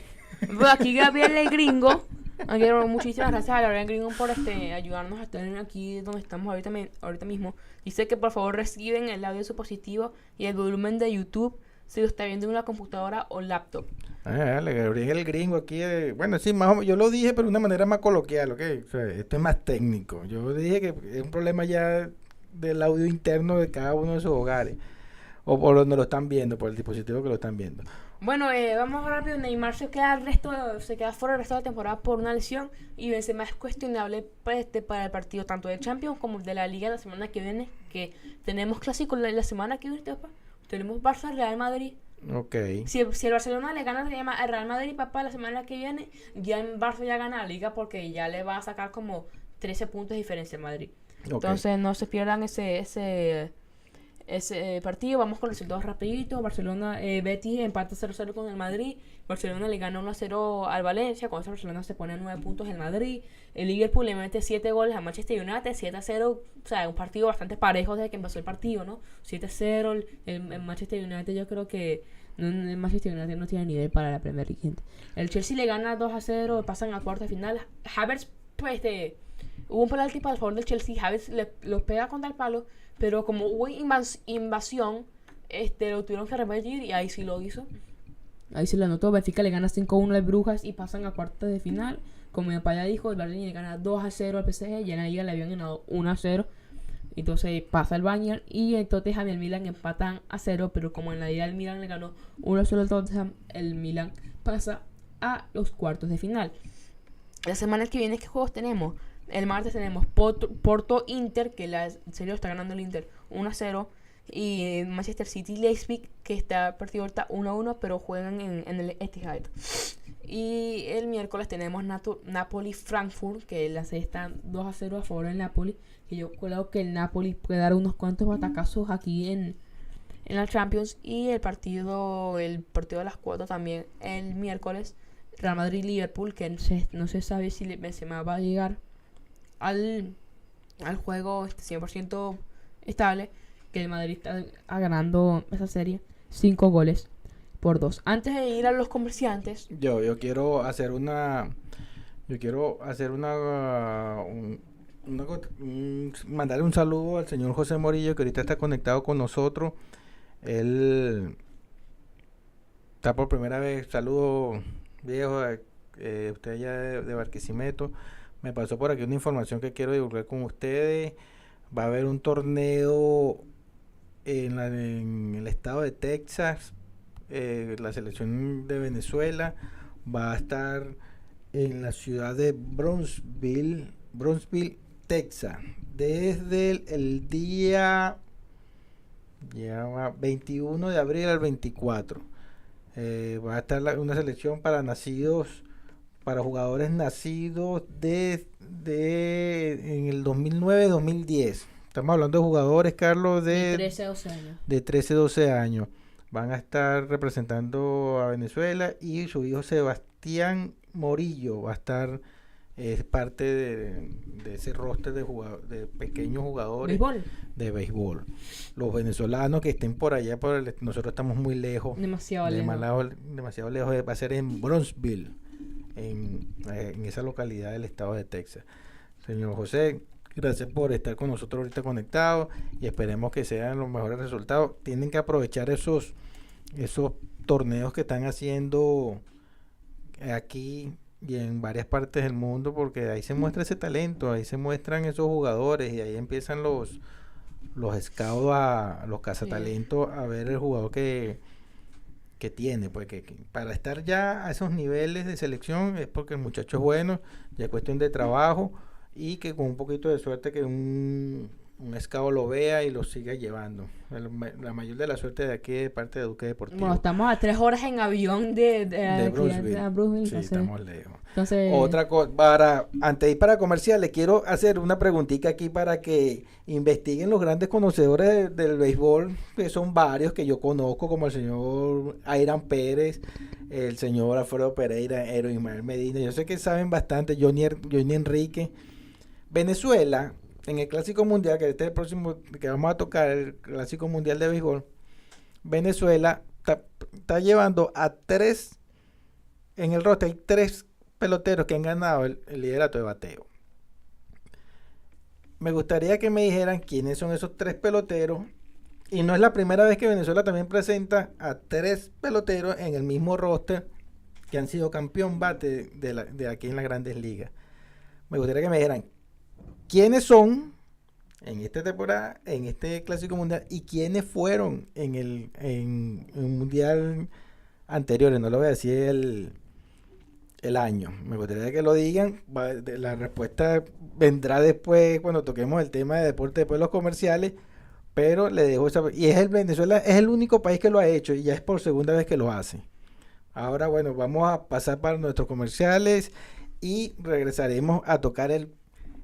Bueno, aquí Gabriel el Gringo. Aquí, muchísimas gracias a Gabriel el Gringo por este, ayudarnos a estar aquí donde estamos ahorita, ahorita mismo. Dice que por favor reciben el audio dispositivo y el volumen de YouTube si lo está viendo en una computadora o laptop. Ah, Gabriel el gringo aquí. eh, bueno, sí, más yo lo dije, pero de una manera más coloquial, ¿ok? O sea, esto es más técnico. Yo dije que es un problema ya del audio interno de cada uno de sus hogares. O por donde lo están viendo, por el dispositivo que lo están viendo. Bueno, eh, vamos rápido. Neymar se queda, el resto se queda fuera el resto de la temporada por una lesión y Benzema es cuestionable para, este, para el partido tanto de Champions como de la Liga la semana que viene, que tenemos clásico la, la semana que viene, papá. Tenemos Barça Real Madrid. Ok. Si, el- si el Barcelona le gana al Real Ma- al Real Madrid, papá, la semana que viene, ya en Barça ya gana la Liga porque ya le va a sacar como 13 puntos de diferencia al Madrid. ok. Entonces no se pierdan ese ese ese eh, partido. Vamos con los resultados rapiditos. Barcelona, eh, Betis empata 0-0 con el Madrid. Barcelona le gana 1-0 al Valencia. Con eso Barcelona se pone a 9 puntos en Madrid. El Liverpool le mete 7 goles a Manchester United. 7-0. O sea, un partido bastante parejo desde que empezó el partido, ¿no? 7-0. El, el- Manchester United yo creo que... No, Manchester United no tiene nivel para la Premier League. El Chelsea le gana 2 0, pasan a cuarta final. Havertz, pues, de, hubo un penalti para el favor del Chelsea, Javes le, pega contra el palo, pero como hubo invas- invasión, este, lo tuvieron que repetir y ahí sí lo hizo. Ahí se lo anotó, Benfica le gana 5-1 al Brujas y pasan a cuartos de final. Como mi papá ya dijo, el Bayern le gana 2-0 al PSG, ya en la liga le habían ganado 1-0. Entonces pasa el Bayern y el Tottenham y el Milan empatan a 0, pero como en la liga el Milan le ganó 1-0 al Tottenham, el Milan pasa a los cuartos de final. La semana que viene, ¿qué juegos tenemos? El martes tenemos Porto, Inter, que la en serio está ganando el Inter 1-0. Y Manchester City Leipzig, que está partido ahorita 1-1, pero juegan en, en el Etihad. Y el miércoles tenemos Napoli-Frankfurt, que la serie está 2-0 a favor del Napoli. Que yo creo que el Napoli puede dar unos cuantos batacazos aquí en, en la Champions. Y el partido, el partido de las 4 también el miércoles. Real Madrid-Liverpool, que no se, no se sabe si Benzema va a llegar al, al juego este 100% estable. Que el Madrid está ganando esa serie 5 goles por 2. Antes de ir a los comerciantes, Yo, yo quiero hacer una. Yo quiero hacer una. un- una un- mandarle un saludo al señor José Morillo, que ahorita está conectado con nosotros. Él está por primera vez. Saludo, viejo. eh, usted allá de Barquisimeto. Me pasó por aquí una información que quiero divulgar con ustedes. Va a haber un torneo en, el estado de Texas eh, la selección de Venezuela va a estar en la ciudad de Brownsville, Brownsville, Texas, desde el, día ya va, 21 de abril al 24. Eh, va a estar una selección para nacidos, para jugadores nacidos de, de en el 2009-2010. Estamos hablando de jugadores, Carlos, de de 13 a 12 años. de 13, 12 años. Van a estar representando a Venezuela y su hijo Sebastián Morillo va a estar, es parte de, de ese roster de, de pequeños jugadores Béisbol, de béisbol. Los venezolanos que estén por allá, por el- nosotros estamos muy lejos, demasiado lejos. demasiado lejos, va a ser en Bronzeville, en, eh, en esa localidad del estado de Texas. Señor José, gracias por estar con nosotros ahorita conectados y esperemos que sean los mejores resultados. Tienen que aprovechar esos, esos torneos que están haciendo aquí y en varias partes del mundo porque ahí se muestra ese talento, ahí se muestran esos jugadores y ahí empiezan los los scouts a los cazatalentos a ver el jugador que que tiene, pues que, para estar ya a esos niveles de selección es porque el muchacho es bueno, ya es cuestión de trabajo y que con un poquito de suerte que un, un scout lo vea y lo siga llevando. El la mayor de la suerte de aquí de parte de Duque Deportivo. Bueno, estamos a 3 horas en avión de, de, de a Brownsville, Sí, estamos lejos. entonces, Otra cosa, para, antes de ir para comercial, le quiero hacer una preguntita aquí para que investiguen los grandes conocedores de- del béisbol, que son varios que yo conozco, como el señor Airan Pérez, el señor Alfredo Pereira, Ero Ismael Medina. Yo sé que saben bastante, Johnny, Johnny Enrique. Venezuela, en el Clásico Mundial, que este es el próximo que vamos a tocar, el Clásico Mundial de Béisbol, Venezuela está, llevando a tres, en el roster hay tres peloteros que han ganado el, liderato de bateo. Me gustaría que me dijeran quiénes son esos tres peloteros. Y no es la primera vez que Venezuela también presenta a tres peloteros en el mismo roster que han sido campeón bate de, de aquí en las grandes ligas. Me gustaría que me dijeran quiénes son en esta temporada, en este clásico mundial, y quiénes fueron en el en, en un mundial anteriores. No lo voy a decir el, el año. Me gustaría que lo digan. La respuesta vendrá después cuando toquemos el tema de deporte, después los comerciales. Pero le dejo esa. Y es el Venezuela, es el único país que lo ha hecho y ya es por segunda vez que lo hace. Ahora, bueno, vamos a pasar para nuestros comerciales y regresaremos a tocar el,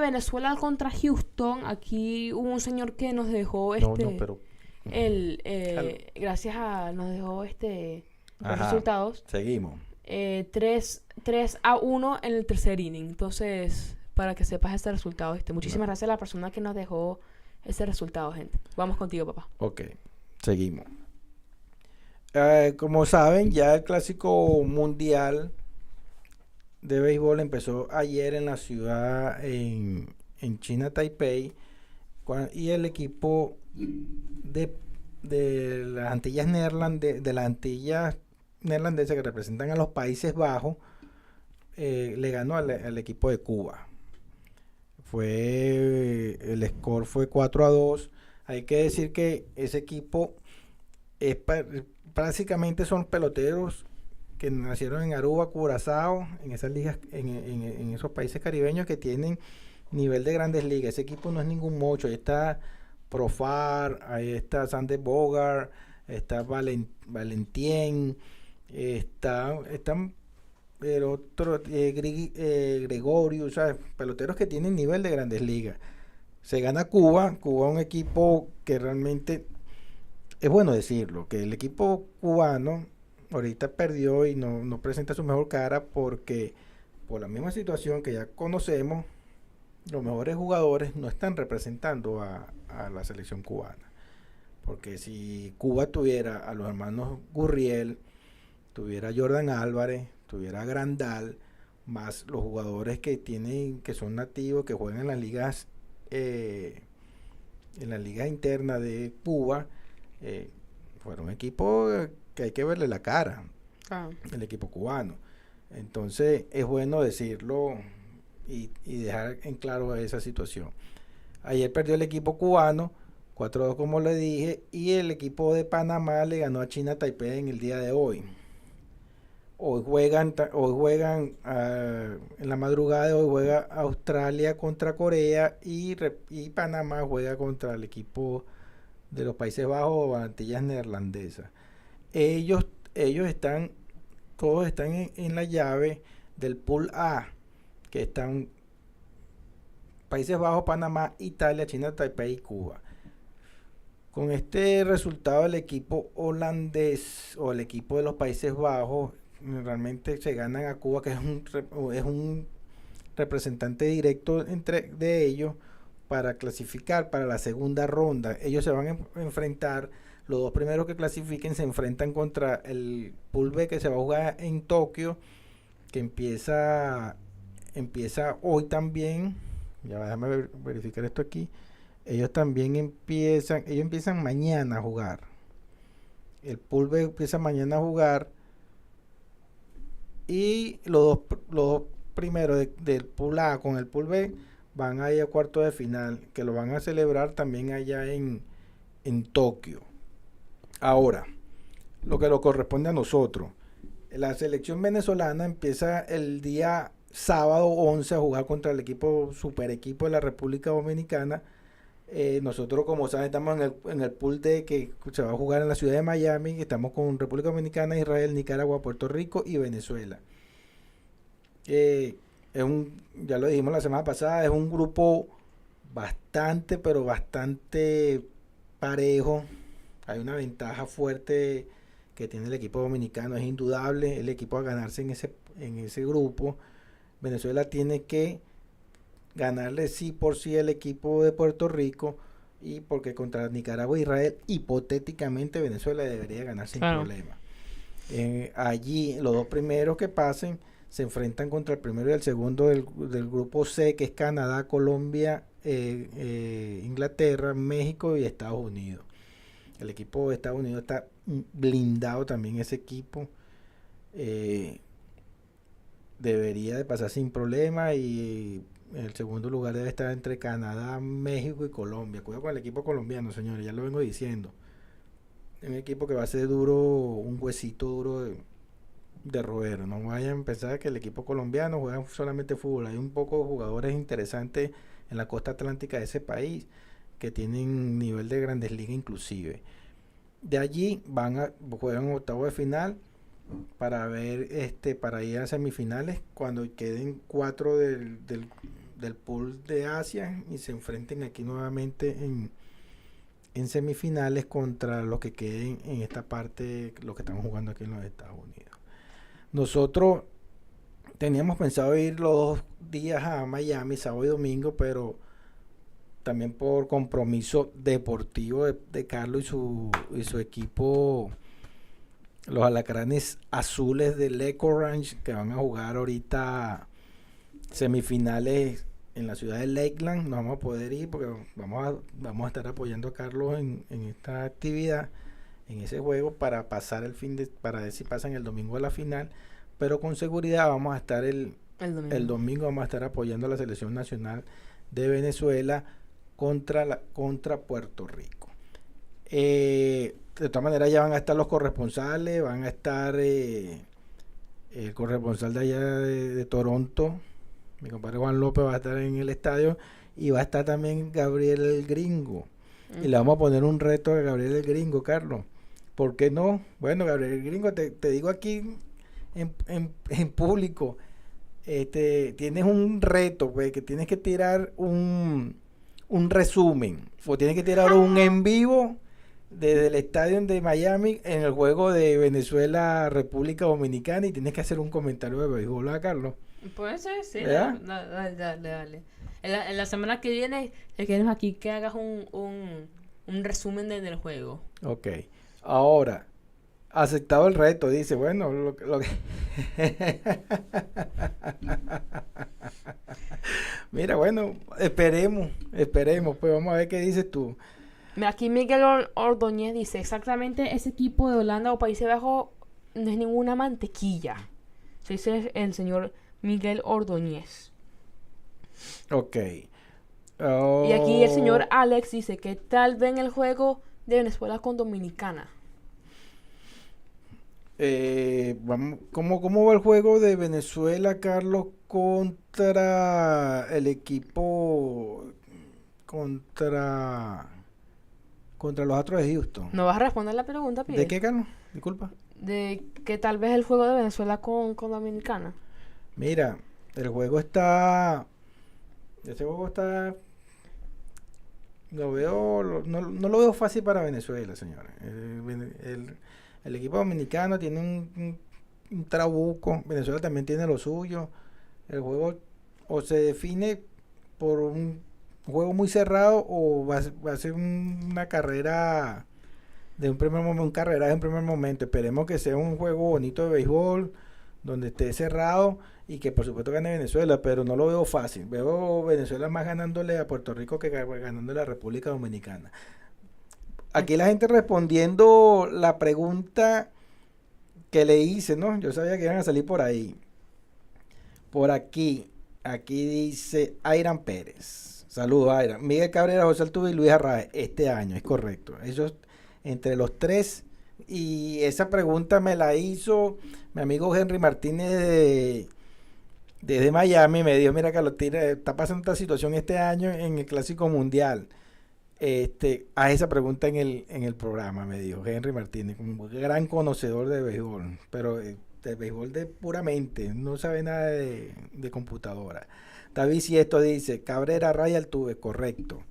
Venezuela contra Houston, aquí hubo un señor que nos dejó No, este no, pero... el eh, gracias a nos dejó este los Ajá. resultados Seguimos. eh, 3, 3 a 1 en el tercer inning. Entonces, para que sepas ese resultado, este muchísimas gracias a la persona que nos dejó ese resultado, gente. Vamos contigo, papá. Ok, seguimos. Eh, como saben, ya el clásico mundial de béisbol empezó ayer en la ciudad en, en China, Taipei, y el equipo de, de las Antillas neerlande- de las Antillas neerlandesas que representan a los Países Bajos eh, le ganó al, equipo de Cuba. Fue el score fue 4 a 2. Hay que decir que ese equipo es básicamente son peloteros que nacieron en Aruba, Curazao, en esas ligas, en, en- en esos países caribeños que tienen nivel de grandes ligas. Ese equipo no es ningún mocho. Ahí está Profar, ahí está Sander Bogart, está Valen, Valentien, está, están el otro, eh, Gri- eh, Gregorio, sea, peloteros que tienen nivel de grandes ligas. Se gana Cuba, Cuba es un equipo que realmente es bueno decirlo, que el equipo cubano ahorita perdió y no, no presenta su mejor cara porque por la misma situación que ya conocemos, los mejores jugadores no están representando a, a la selección cubana. Porque si Cuba tuviera a los hermanos Gurriel, tuviera a Jordan Álvarez, tuviera a Grandal, más los jugadores que tienen, que son nativos, que juegan en las ligas, eh, en la liga interna de Cuba, eh, fuera un equipo eh, que hay que verle la cara, el equipo cubano. Entonces es bueno decirlo y, y dejar en claro esa situación. Ayer perdió el equipo cubano, 4-2 como le dije, y el equipo de Panamá le ganó a China Taipei en el día de hoy. Hoy juegan, hoy juegan ah, en la madrugada de hoy juega Australia contra Corea y, y Panamá juega contra el equipo de los Países Bajos o Antillas Neerlandesas. Ellos, ellos están, todos están en, la llave del pool A, que están Países Bajos, Panamá, Italia, China, Taipei y Cuba. Con este resultado el equipo holandés o el equipo de los Países Bajos realmente se ganan a Cuba, que es un, es un representante directo entre de ellos para clasificar para la segunda ronda. Ellos se van a en- enfrentar, los dos primeros que clasifiquen se enfrentan contra el Pool B que se va a jugar en Tokio, que empieza, empieza hoy también. Ya déjame ver- verificar esto aquí. Ellos también empiezan, ellos empiezan mañana a jugar. El Pool B empieza mañana a jugar. Y los dos, los dos primeros de- del Pool A con el Pool B van a ir a cuarto de final, que lo van a celebrar también allá en, en Tokio. Ahora, lo que nos corresponde a nosotros. La selección venezolana empieza el día sábado 11 a jugar contra el equipo, super equipo de la República Dominicana. Eh, nosotros, como saben, estamos en el, en el pool de que se va a jugar en la ciudad de Miami. Estamos con República Dominicana, Israel, Nicaragua, Puerto Rico y Venezuela. Eh, es un, ya lo dijimos la semana pasada, es un grupo bastante, pero bastante parejo. Hay una ventaja fuerte que tiene el equipo dominicano, es indudable el equipo a ganarse en ese, en ese grupo. Venezuela tiene que ganarle sí por sí el equipo de Puerto Rico y porque contra Nicaragua e Israel hipotéticamente Venezuela debería ganar sin Claro. problema. Eh, allí los dos primeros que pasen se enfrentan contra el primero y el segundo del, del grupo C que es Canadá, Colombia, eh, eh, Inglaterra, México y Estados Unidos. El equipo de Estados Unidos está blindado también ese equipo. Eh, debería de pasar sin problema y el segundo lugar debe estar entre Canadá, México y Colombia. Cuidado con el equipo colombiano, señores, ya lo vengo diciendo. Un equipo que va a ser duro, un huesito duro de, de roer. No vayan a pensar que el equipo colombiano juega solamente fútbol. Hay un poco de jugadores interesantes en la costa atlántica de ese país que tienen nivel de grandes ligas inclusive. De allí van a juegan octavo de final para ver este para ir a semifinales cuando queden cuatro del, del, del pool de Asia y se enfrenten aquí nuevamente en, en semifinales contra los que queden en esta parte, los que están jugando aquí en los Estados Unidos. Nosotros teníamos pensado ir los dos días a Miami, sábado y domingo, pero también por compromiso deportivo de, Carlos y su, y su equipo, los alacranes azules de Eco Ranch, que van a jugar ahorita semifinales en la ciudad de Lakeland. No vamos a poder ir porque vamos a, vamos a estar apoyando a Carlos en, esta actividad, en ese juego, para pasar el fin de, para ver si pasan el domingo a la final. Pero con seguridad vamos a estar el, el domingo. vamos a estar apoyando a la selección nacional de Venezuela contra, la, contra Puerto Rico. Eh, de todas maneras ya van a estar los corresponsales, van a estar eh, el corresponsal de allá de, Toronto, mi compadre Juan López va a estar en el estadio y va a estar también Gabriel el Gringo. Y le vamos a poner un reto a Gabriel el Gringo, Carlos. ¿Por qué no? Bueno, Gabriel el Gringo, te, digo aquí en, en, público, este, tienes un reto, pues, que tienes que tirar un, un resumen o tiene que tirar un en vivo desde el estadio de Miami en el juego de Venezuela República Dominicana y tienes que hacer un comentario de béisbol, ¿verdad, Carlos? Puede ser, sí. Dale, dale, dale. En la, semana que viene, queremos aquí que hagas un, un, un resumen del juego. Ok. Ahora, aceptado el reto, dice, bueno, lo, lo que... Mira, bueno, esperemos, esperemos, pues vamos a ver qué dices tú. Aquí Miguel Ordóñez dice, exactamente ese tipo de Holanda o Países Bajos no es ninguna mantequilla. Se dice el señor Miguel Ordóñez. Ok. Y aquí el señor oh. Alex dice que tal vez en el juego de Venezuela con Dominicana. Eh, vamos, ¿cómo, ¿Cómo va el juego de Venezuela, Carlos, contra el equipo contra contra los Astros de Houston? ¿No vas a responder la pregunta, ¿De qué, Carlos? Disculpa. De que tal vez el juego de Venezuela con, con Dominicana. Mira, el juego está... Ese juego está lo veo no, no, lo veo fácil para Venezuela señores el, el equipo dominicano tiene un, trabuco, Venezuela también tiene lo suyo. El juego o se define por un juego muy cerrado o va, a ser una carrera de un primer momento, un carrera en primer momento. Esperemos que sea un juego bonito de béisbol, donde esté cerrado y que por supuesto gane Venezuela, pero no lo veo fácil. Veo Venezuela más ganándole a Puerto Rico que ganándole a la República Dominicana aquí la gente respondiendo la pregunta que le hice, ¿no? Yo sabía que iban a salir por ahí. Por aquí, aquí dice Airan Pérez. Saludos, Airan. Miguel Cabrera, José Altuve y Luis Arraez. Este año, es correcto. Ellos, entre los tres. Y esa pregunta me la hizo mi amigo Henry Martínez de, desde Miami. Me dijo, mira, Carlos, está pasando esta situación este año en el Clásico Mundial este, a esa pregunta en el, en el programa, me dijo Henry Martínez, un gran conocedor de béisbol, pero eh, de béisbol de puramente, no sabe nada de, computadora. David esto dice, Cabrera, Raya, Altuve, correcto.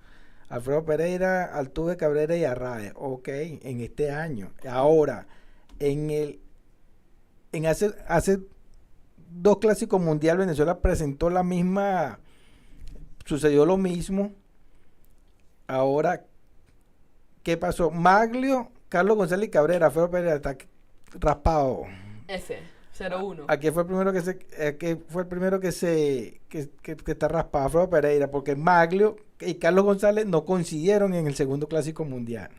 Alfredo Pereira, Altuve, Cabrera y Arrae, ok, en este año. Ahora, en el, en hace, hace dos clásicos mundial, Venezuela presentó la misma, sucedió lo mismo Ahora, ¿qué pasó? Maglio, Carlos González Cabrera, Feo Pereira está raspado. F. 01. Aquí fue el primero que se aquí fue el primero que se que, está raspado Feo Pereira porque Maglio y Carlos González no coincidieron en el segundo clásico mundial.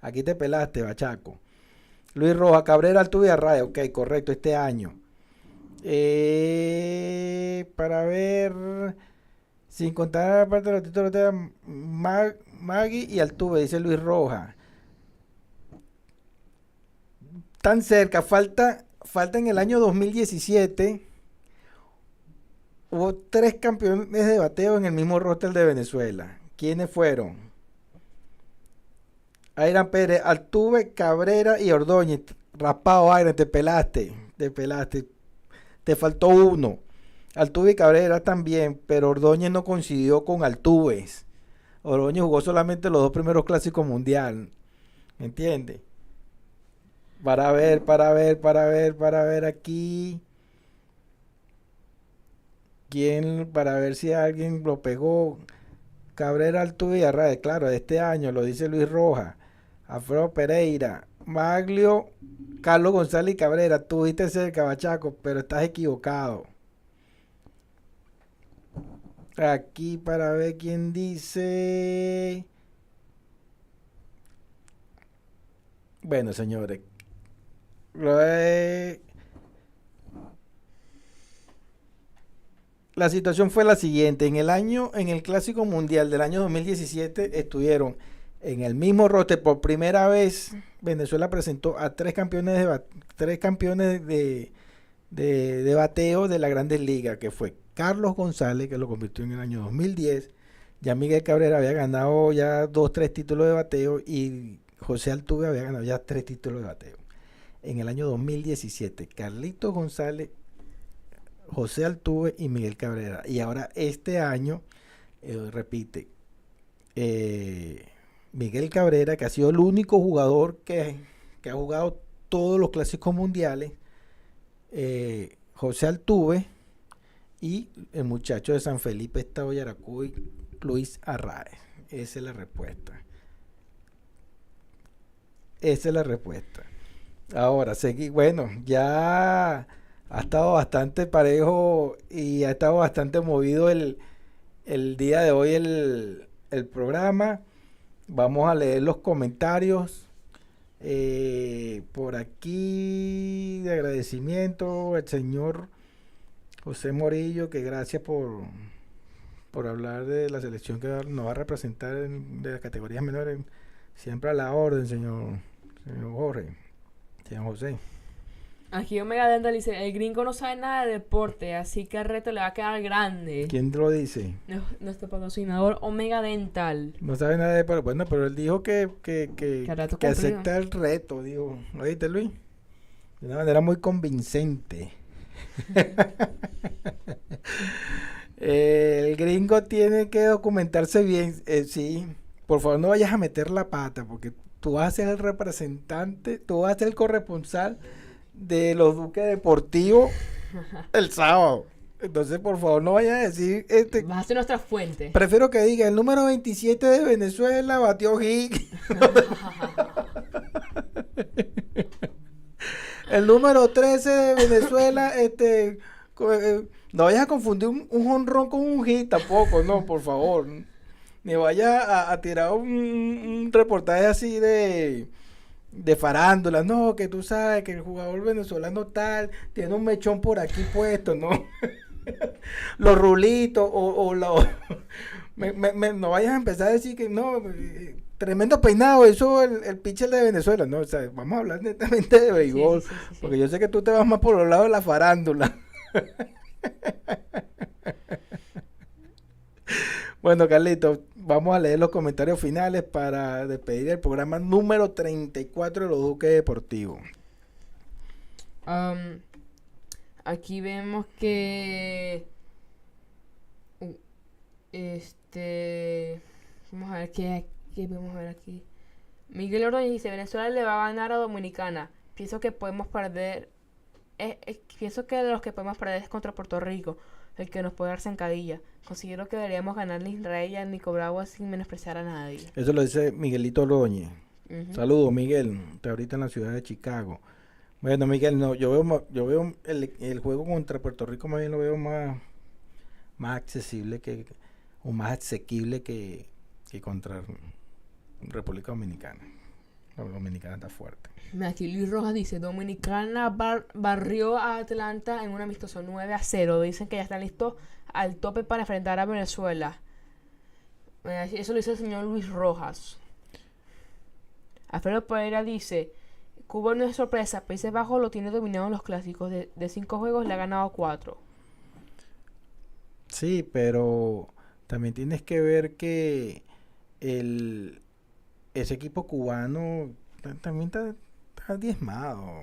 Aquí te pelaste, bachaco. Luis Roja, Cabrera, Altuve y Arraia. Ok, correcto, este año. Eh, para ver. Sin contar la parte de los títulos de Magui y Altuve, dice Luis Roja. Tan cerca, falta, falta en el año 2017. Hubo tres campeones de bateo en el mismo roster de Venezuela. ¿Quiénes fueron? Airan Pérez, Altuve, Cabrera y Ordóñez. Raspado, Airan, te pelaste. Te pelaste. Te faltó uno. Altuve y Cabrera también, pero Ordóñez no coincidió con Altuves. Ordóñez jugó solamente los dos primeros clásicos mundial. ¿Me entiendes? Para ver, para ver, para ver, para ver aquí. ¿Quién? Para ver si alguien lo pegó. Cabrera Altuve y Arraez, claro, de este año, lo dice Luis Rojas. Alfredo Pereira, Maglio, Carlos González y Cabrera. Tuviste cerca, Bachaco, pero estás equivocado. Aquí para ver quién dice. Bueno, señores. La situación fue la siguiente. En el año, en el Clásico Mundial del año 2017 estuvieron en el mismo roster por primera vez. Venezuela presentó a tres campeones de tres campeones de, de, de bateo de la Grandes Ligas, que fue Carlos González, que lo convirtió en el año 2010. Ya Miguel Cabrera había ganado ya dos, tres títulos de bateo y José Altuve había ganado ya tres títulos de bateo. En el año 2017, Carlitos González, José Altuve y Miguel Cabrera. Y ahora este año, eh, repite, eh, Miguel Cabrera, que ha sido el único jugador que, ha jugado todos los clásicos mundiales, eh, José Altuve y el muchacho de San Felipe, Estado Yaracuy, Luis Arraez. Esa es la respuesta. Esa es la respuesta. Ahora, seguí, bueno, ya ha estado bastante parejo y ha estado bastante movido el, día de hoy el, el, programa. Vamos a leer los comentarios. Eh, por aquí de agradecimiento al señor José Morillo, que gracias por, por hablar de la selección que nos va a representar de las categorías menores. Siempre a la orden, señor, señor Jorge, señor José. Aquí Omega Dental dice, el gringo no sabe nada de deporte, así que el reto le va a quedar grande. ¿Quién lo dice? nuestro patrocinador Omega Dental. No sabe nada de deporte. Bueno, pero él dijo que, que, que, que acepta el reto, digo. ¿Oíste, Luis? De una manera muy convincente. El gringo tiene que documentarse bien. Eh, sí, por favor no vayas a meter la pata porque tú vas a ser el representante, tú vas a ser el corresponsal de los Duques Deportivos el sábado. Entonces, por favor, no vayas a decir... Este, Vas a ser nuestra fuente. Prefiero que diga, el número 27 de Venezuela batió Higgs. El número 13 de Venezuela, este, eh, no vayas a confundir un, honrón con un hit tampoco, no, por favor. Ni vayas a, tirar un, reportaje así de, de farándula, no, que tú sabes que el jugador venezolano tal tiene un mechón por aquí puesto, ¿no? los rulitos o, o los... no vayas a empezar a decir que no, eh, Tremendo peinado, eso el, el pitcher de Venezuela, ¿no? O sea, vamos a hablar netamente de béisbol, porque yo sé que tú te vas más por los lados de la farándula. bueno, Carlito, vamos a leer los comentarios finales para despedir el programa número 34 de los Duques Deportivos. aquí vemos que... Este... Vamos a ver qué ¿Qué podemos ver aquí? Miguel Ordóñez dice, Venezuela le va a ganar a Dominicana. Pienso que podemos perder... pienso que de los que podemos perder es contra Puerto Rico, el que nos puede dar zancadilla. Considero que deberíamos ganarle a Israel y a sin menospreciar a nadie. Eso lo dice Miguelito Ordóñez. Saludos, Miguel. Está ahorita en la ciudad de Chicago. Bueno, Miguel, no, yo veo, yo veo el, juego contra Puerto Rico más bien lo veo más, más accesible que, o más asequible que, que contra República Dominicana. La Dominicana está fuerte. Aquí Luis Rojas dice, Dominicana barrió a Atlanta en un amistoso 9 a 0. Dicen que ya está listo al tope para enfrentar a Venezuela. Eso lo dice el señor Luis Rojas. Alfredo Pereira dice, Cuba no es sorpresa, Países Bajos lo tiene dominado en los clásicos. De, de cinco juegos le ha ganado cuatro. Sí, pero también tienes que ver que el, ese equipo cubano también está, diezmado,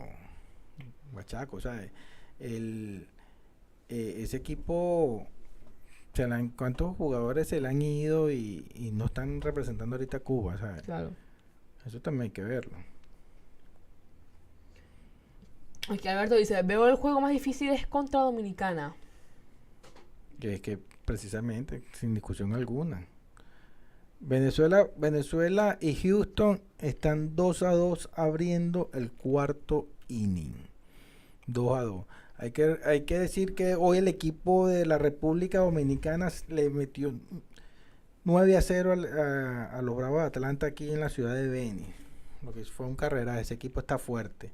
guachaco, ¿sabes? El, eh, ese equipo, se le han- ¿cuántos jugadores se le han ido y, y no están representando ahorita a Cuba? ¿sabes? Claro. Eso también hay que verlo. Aquí Alberto dice, veo el juego más difícil es contra Dominicana. Que es que precisamente, sin discusión alguna. Venezuela, Venezuela y Houston están 2 a 2 abriendo el cuarto inning. 2 a 2. Hay que, hay que decir que hoy el equipo de la República Dominicana le metió 9 a 0 al- a, a los Bravos de Atlanta aquí en la ciudad de Beni. Lo que fue un carrera, ese equipo está fuerte.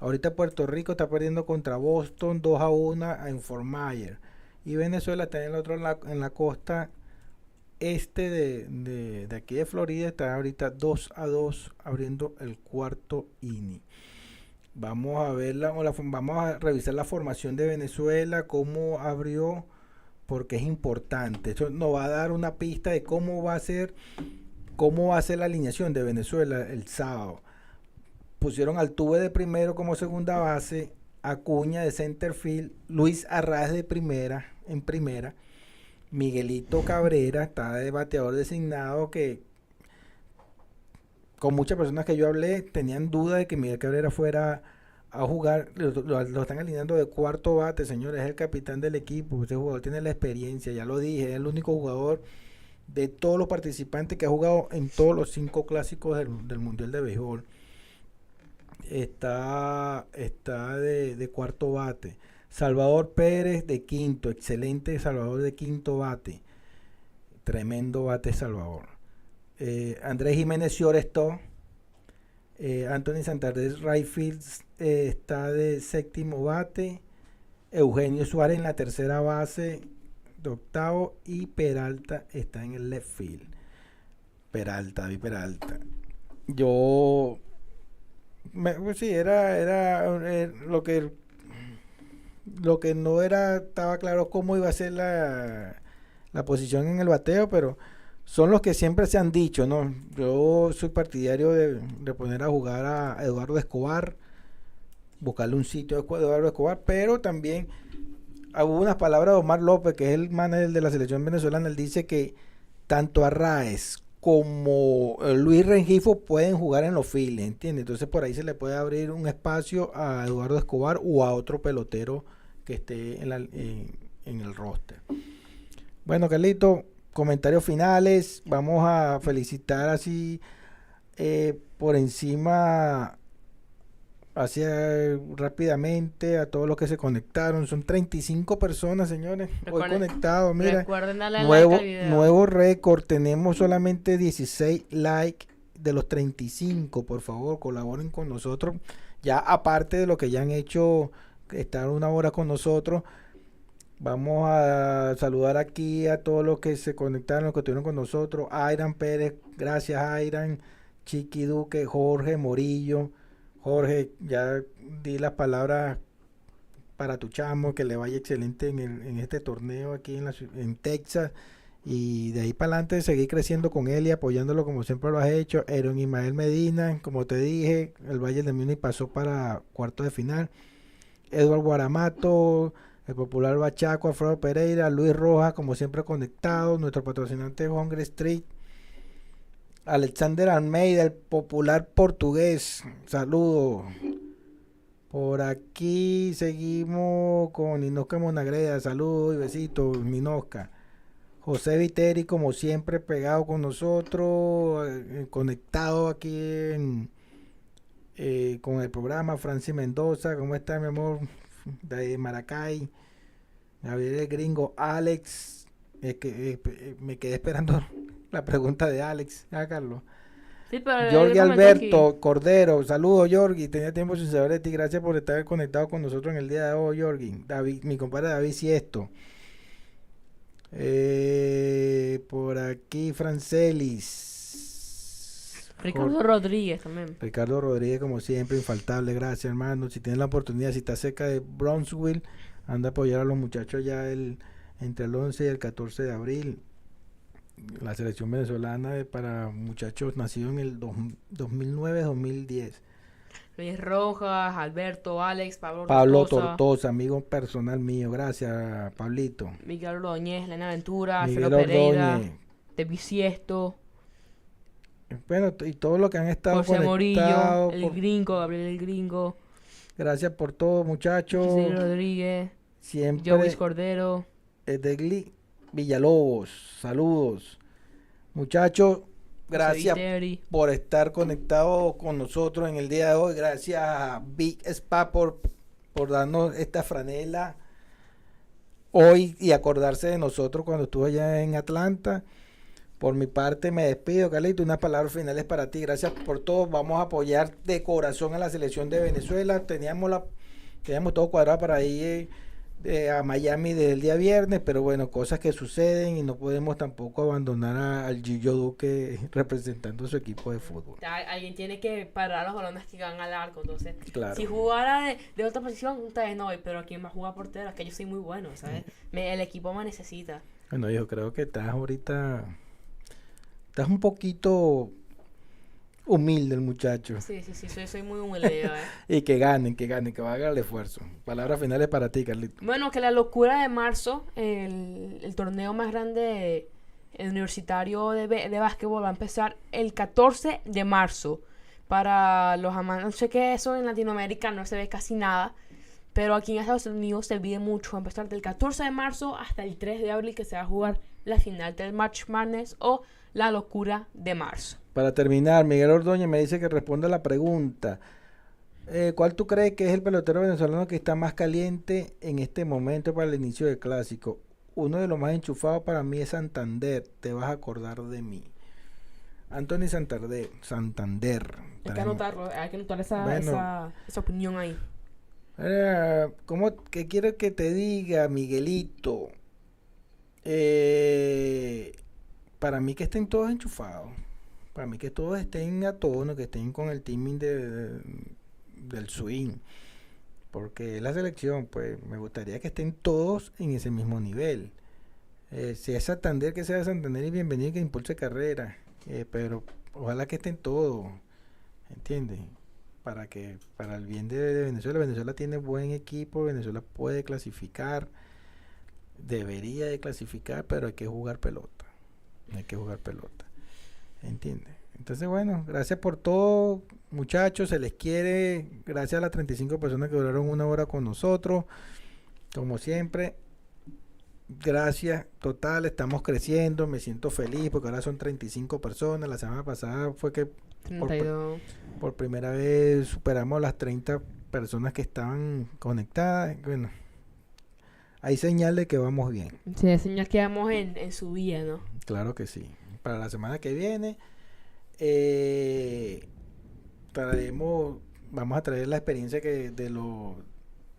Ahorita Puerto Rico está perdiendo contra Boston 2 a 1 en Fort Myers. Y Venezuela está en el otro la- en la costa este de, de- de aquí de Florida. Está ahorita 2 a 2 abriendo el cuarto inning. Vamos a ver la, vamos a revisar la formación de Venezuela, cómo abrió, porque es importante. Eso nos va a dar una pista de cómo va a ser, cómo va a ser la alineación de Venezuela el sábado. Pusieron al Tuve de primero como segunda base, Acuña de center field, Luis Arraez de primera, en primera, Miguelito Cabrera está de bateador designado que con muchas personas que yo hablé tenían duda de que Miguel Cabrera fuera a jugar, lo, lo- están alineando de cuarto bate, señores, es el capitán del equipo, ese jugador tiene la experiencia, ya lo dije, es el único jugador de todos los participantes que ha jugado en todos los cinco clásicos del, del Mundial de Béisbol. Está, está de, de cuarto bate. Salvador Pérez de quinto, excelente Salvador de quinto bate. Tremendo bate Salvador. Eh, Andrés Jiménez Llorestó. Eh, Anthony Santander Rayfield eh, está de séptimo bate. Eugenio Suárez en la tercera base de octavo. Y Peralta está en el left field. Peralta, David Peralta. Yo. pues sí, era, era eh, lo que lo que no era estaba claro cómo iba a ser la, la posición en el bateo, pero son los que siempre se han dicho, ¿no? Yo soy partidario de, poner a jugar a Eduardo Escobar, buscarle un sitio a Eduardo Escobar, pero también hubo unas palabras de Omar López, que es el manager de la selección venezolana, él dice que tanto Arraez como Luis Rengifo pueden jugar en los files, ¿entiendes? Entonces por ahí se le puede abrir un espacio a Eduardo Escobar o a otro pelotero que esté en, la- en- en el roster. Bueno, Carlito, comentarios finales. Vamos a felicitar así eh, por encima, hacia rápidamente a todos los que se conectaron. Son 35 personas, señores, hoy Recuerden- conectados. Mira, nuevo, like nuevo récord. Tenemos solamente 16 likes de los 35. Por favor, colaboren con nosotros. Ya aparte de lo que ya han hecho, estar una hora con nosotros. Vamos a saludar aquí a todos los que se conectaron, los que estuvieron con nosotros. Airan Pérez, gracias Airan. Chiqui Duque, Jorge Morillo. Jorge, ya di las palabras para tu chamo, que le vaya excelente en, el- en este torneo aquí en, la en Texas. Y de ahí para adelante seguir creciendo con él y apoyándolo como siempre lo has hecho. Aaron Ismael Medina, como te dije, el Valle de Múnich pasó para cuarto de final. Eduardo Guaramato, el popular Bachaco, Alfredo Pereira, Luis Rojas, como siempre conectado, nuestro patrocinante Hungry Street. Alexander Almeida, el popular portugués. Saludos. Por aquí seguimos con Ninosca Monagreda. Saludos y besitos, Ninosca. José Viteri, como siempre, pegado con nosotros, eh, conectado aquí en, eh, con el programa. Francis Mendoza, ¿cómo está, mi amor? De Maracay. Gabriel el Gringo, Alex. Es que eh, eh, me quedé esperando la pregunta de Alex. Ah, Carlos. Sí, Jorge Alberto aquí. Cordero, saludos Jorgi, tenía tiempo sin saber de ti, gracias por estar conectado con nosotros en el día de hoy. David, mi compadre David Siesto. Eh, por aquí Francelis. Ricardo Jor- Rodríguez también. Ricardo Rodríguez, como siempre, infaltable, gracias hermano. Si tienes la oportunidad, si estás cerca de Bronzeville, anda a apoyar a los muchachos ya el, entre el 11 y el 14 de abril. La selección venezolana de- para muchachos nacidos en el dos- 2009-2010. Luis Rojas, Alberto, Alex, Pablo, Pablo Tortosa, Tortosa, amigo personal mío. Gracias, Pablito. Miguel Ordóñez, Elena Ventura, Miguel Alfredo Pereira, Ordóñez. Bueno, y todos los que han estado José Morillo, el por- gringo, Gabriel el gringo, Gracias por todo, muchachos. Giselle Rodríguez, Siempre Jovis Cordero. Edegli Villalobos. Saludos. Muchachos, José gracias por estar conectados con nosotros en el día de hoy. Gracias a Big Spa por, por darnos esta franela hoy y acordarse de nosotros cuando estuve allá en Atlanta. Por mi parte me despido, Carlito. Unas palabras finales para ti. Gracias por todo. Vamos a apoyar de corazón a la selección de Venezuela. Teníamos la, teníamos todo cuadrado para ir eh, de- a Miami desde el día viernes, pero bueno, cosas que suceden y no podemos tampoco abandonar a- al Gillo Duque representando a su equipo de fútbol. Al- Alguien tiene que parar los balones que van al arco, entonces Claro. si jugara de, de otra posición, ustedes no, pero ¿quién va a jugar portero? Es que yo soy muy bueno, ¿sabes? Me- el equipo me necesita. Bueno, yo creo que estás ahorita. Estás un poquito humilde el muchacho. Sí, sí, sí, soy, soy muy humilde, ¿sabes? Y que ganen, que ganen, que hagan el esfuerzo. Palabras finales para ti, Carlito. Bueno, que la locura de marzo, el, el torneo más grande el universitario de, de básquetbol va a empezar el 14 de marzo. Para los amantes, no sé qué eso en Latinoamérica no se ve casi nada, pero aquí en Estados Unidos se vive mucho. Va a empezar del 14 de marzo hasta el 3 de abril que se va a jugar la final del March Madness o la locura de marzo. Para terminar, Miguel Ordóñez me dice que responda a la pregunta. Eh, ¿Cuál tú crees que es el pelotero venezolano que está más caliente en este momento para el inicio del clásico? Uno de los más enchufados para mí es Santander. Te vas a acordar de mí. Anthony Santander. Santander. Hay que anotarlo, hay que anotar esa, Bueno. esa, esa opinión ahí. Eh, ¿Cómo que quiero que te diga, Miguelito? Eh, para mí que estén todos enchufados. Para mí que todos estén a tono, que estén con el timing de, del swing. Porque es la selección, pues me gustaría que estén todos en ese mismo nivel. Eh, si es Santander, que sea Santander y bienvenido que impulse carrera. Eh, pero ojalá que estén todos. ¿Entiendes? Para que, para el bien de, de Venezuela, Venezuela tiene buen equipo, Venezuela puede clasificar, debería de clasificar, pero hay que jugar pelota. Hay que jugar pelota. ¿Entiendes? Entonces, bueno, gracias por todo, muchachos. Se les quiere. Gracias a las 35 personas que duraron una hora con nosotros. Como siempre, gracias total. Estamos creciendo. Me siento feliz porque ahora son 35 personas. La semana pasada fue que 32. por primera vez superamos las 30 personas que estaban conectadas. Bueno, hay señal de que vamos bien. Sí, señal que vamos en, en su vida, ¿no? Claro que sí. Para la semana que viene, eh, traeremos, vamos a traer la experiencia que de lo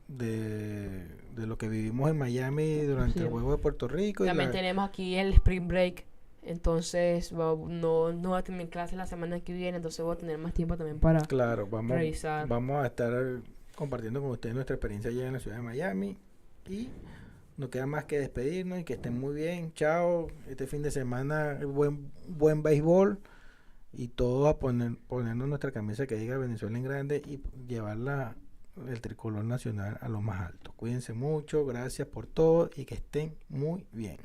de, de lo que vivimos en Miami durante Sí. el juego de Puerto Rico. y También la- tenemos aquí el Spring Break. Entonces va- no, no va a tener clases la semana que viene. Entonces voy a tener más tiempo también para Claro, vamos, revisar. vamos a estar compartiendo con ustedes nuestra experiencia allá en la ciudad de Miami. Y no queda más que despedirnos y que estén muy bien. Chao. Este fin de semana, buen, buen béisbol. Y todos a poner, ponernos nuestra camisa que diga Venezuela en grande y llevarla el tricolor nacional a lo más alto. Cuídense mucho, gracias por todo y que estén muy bien.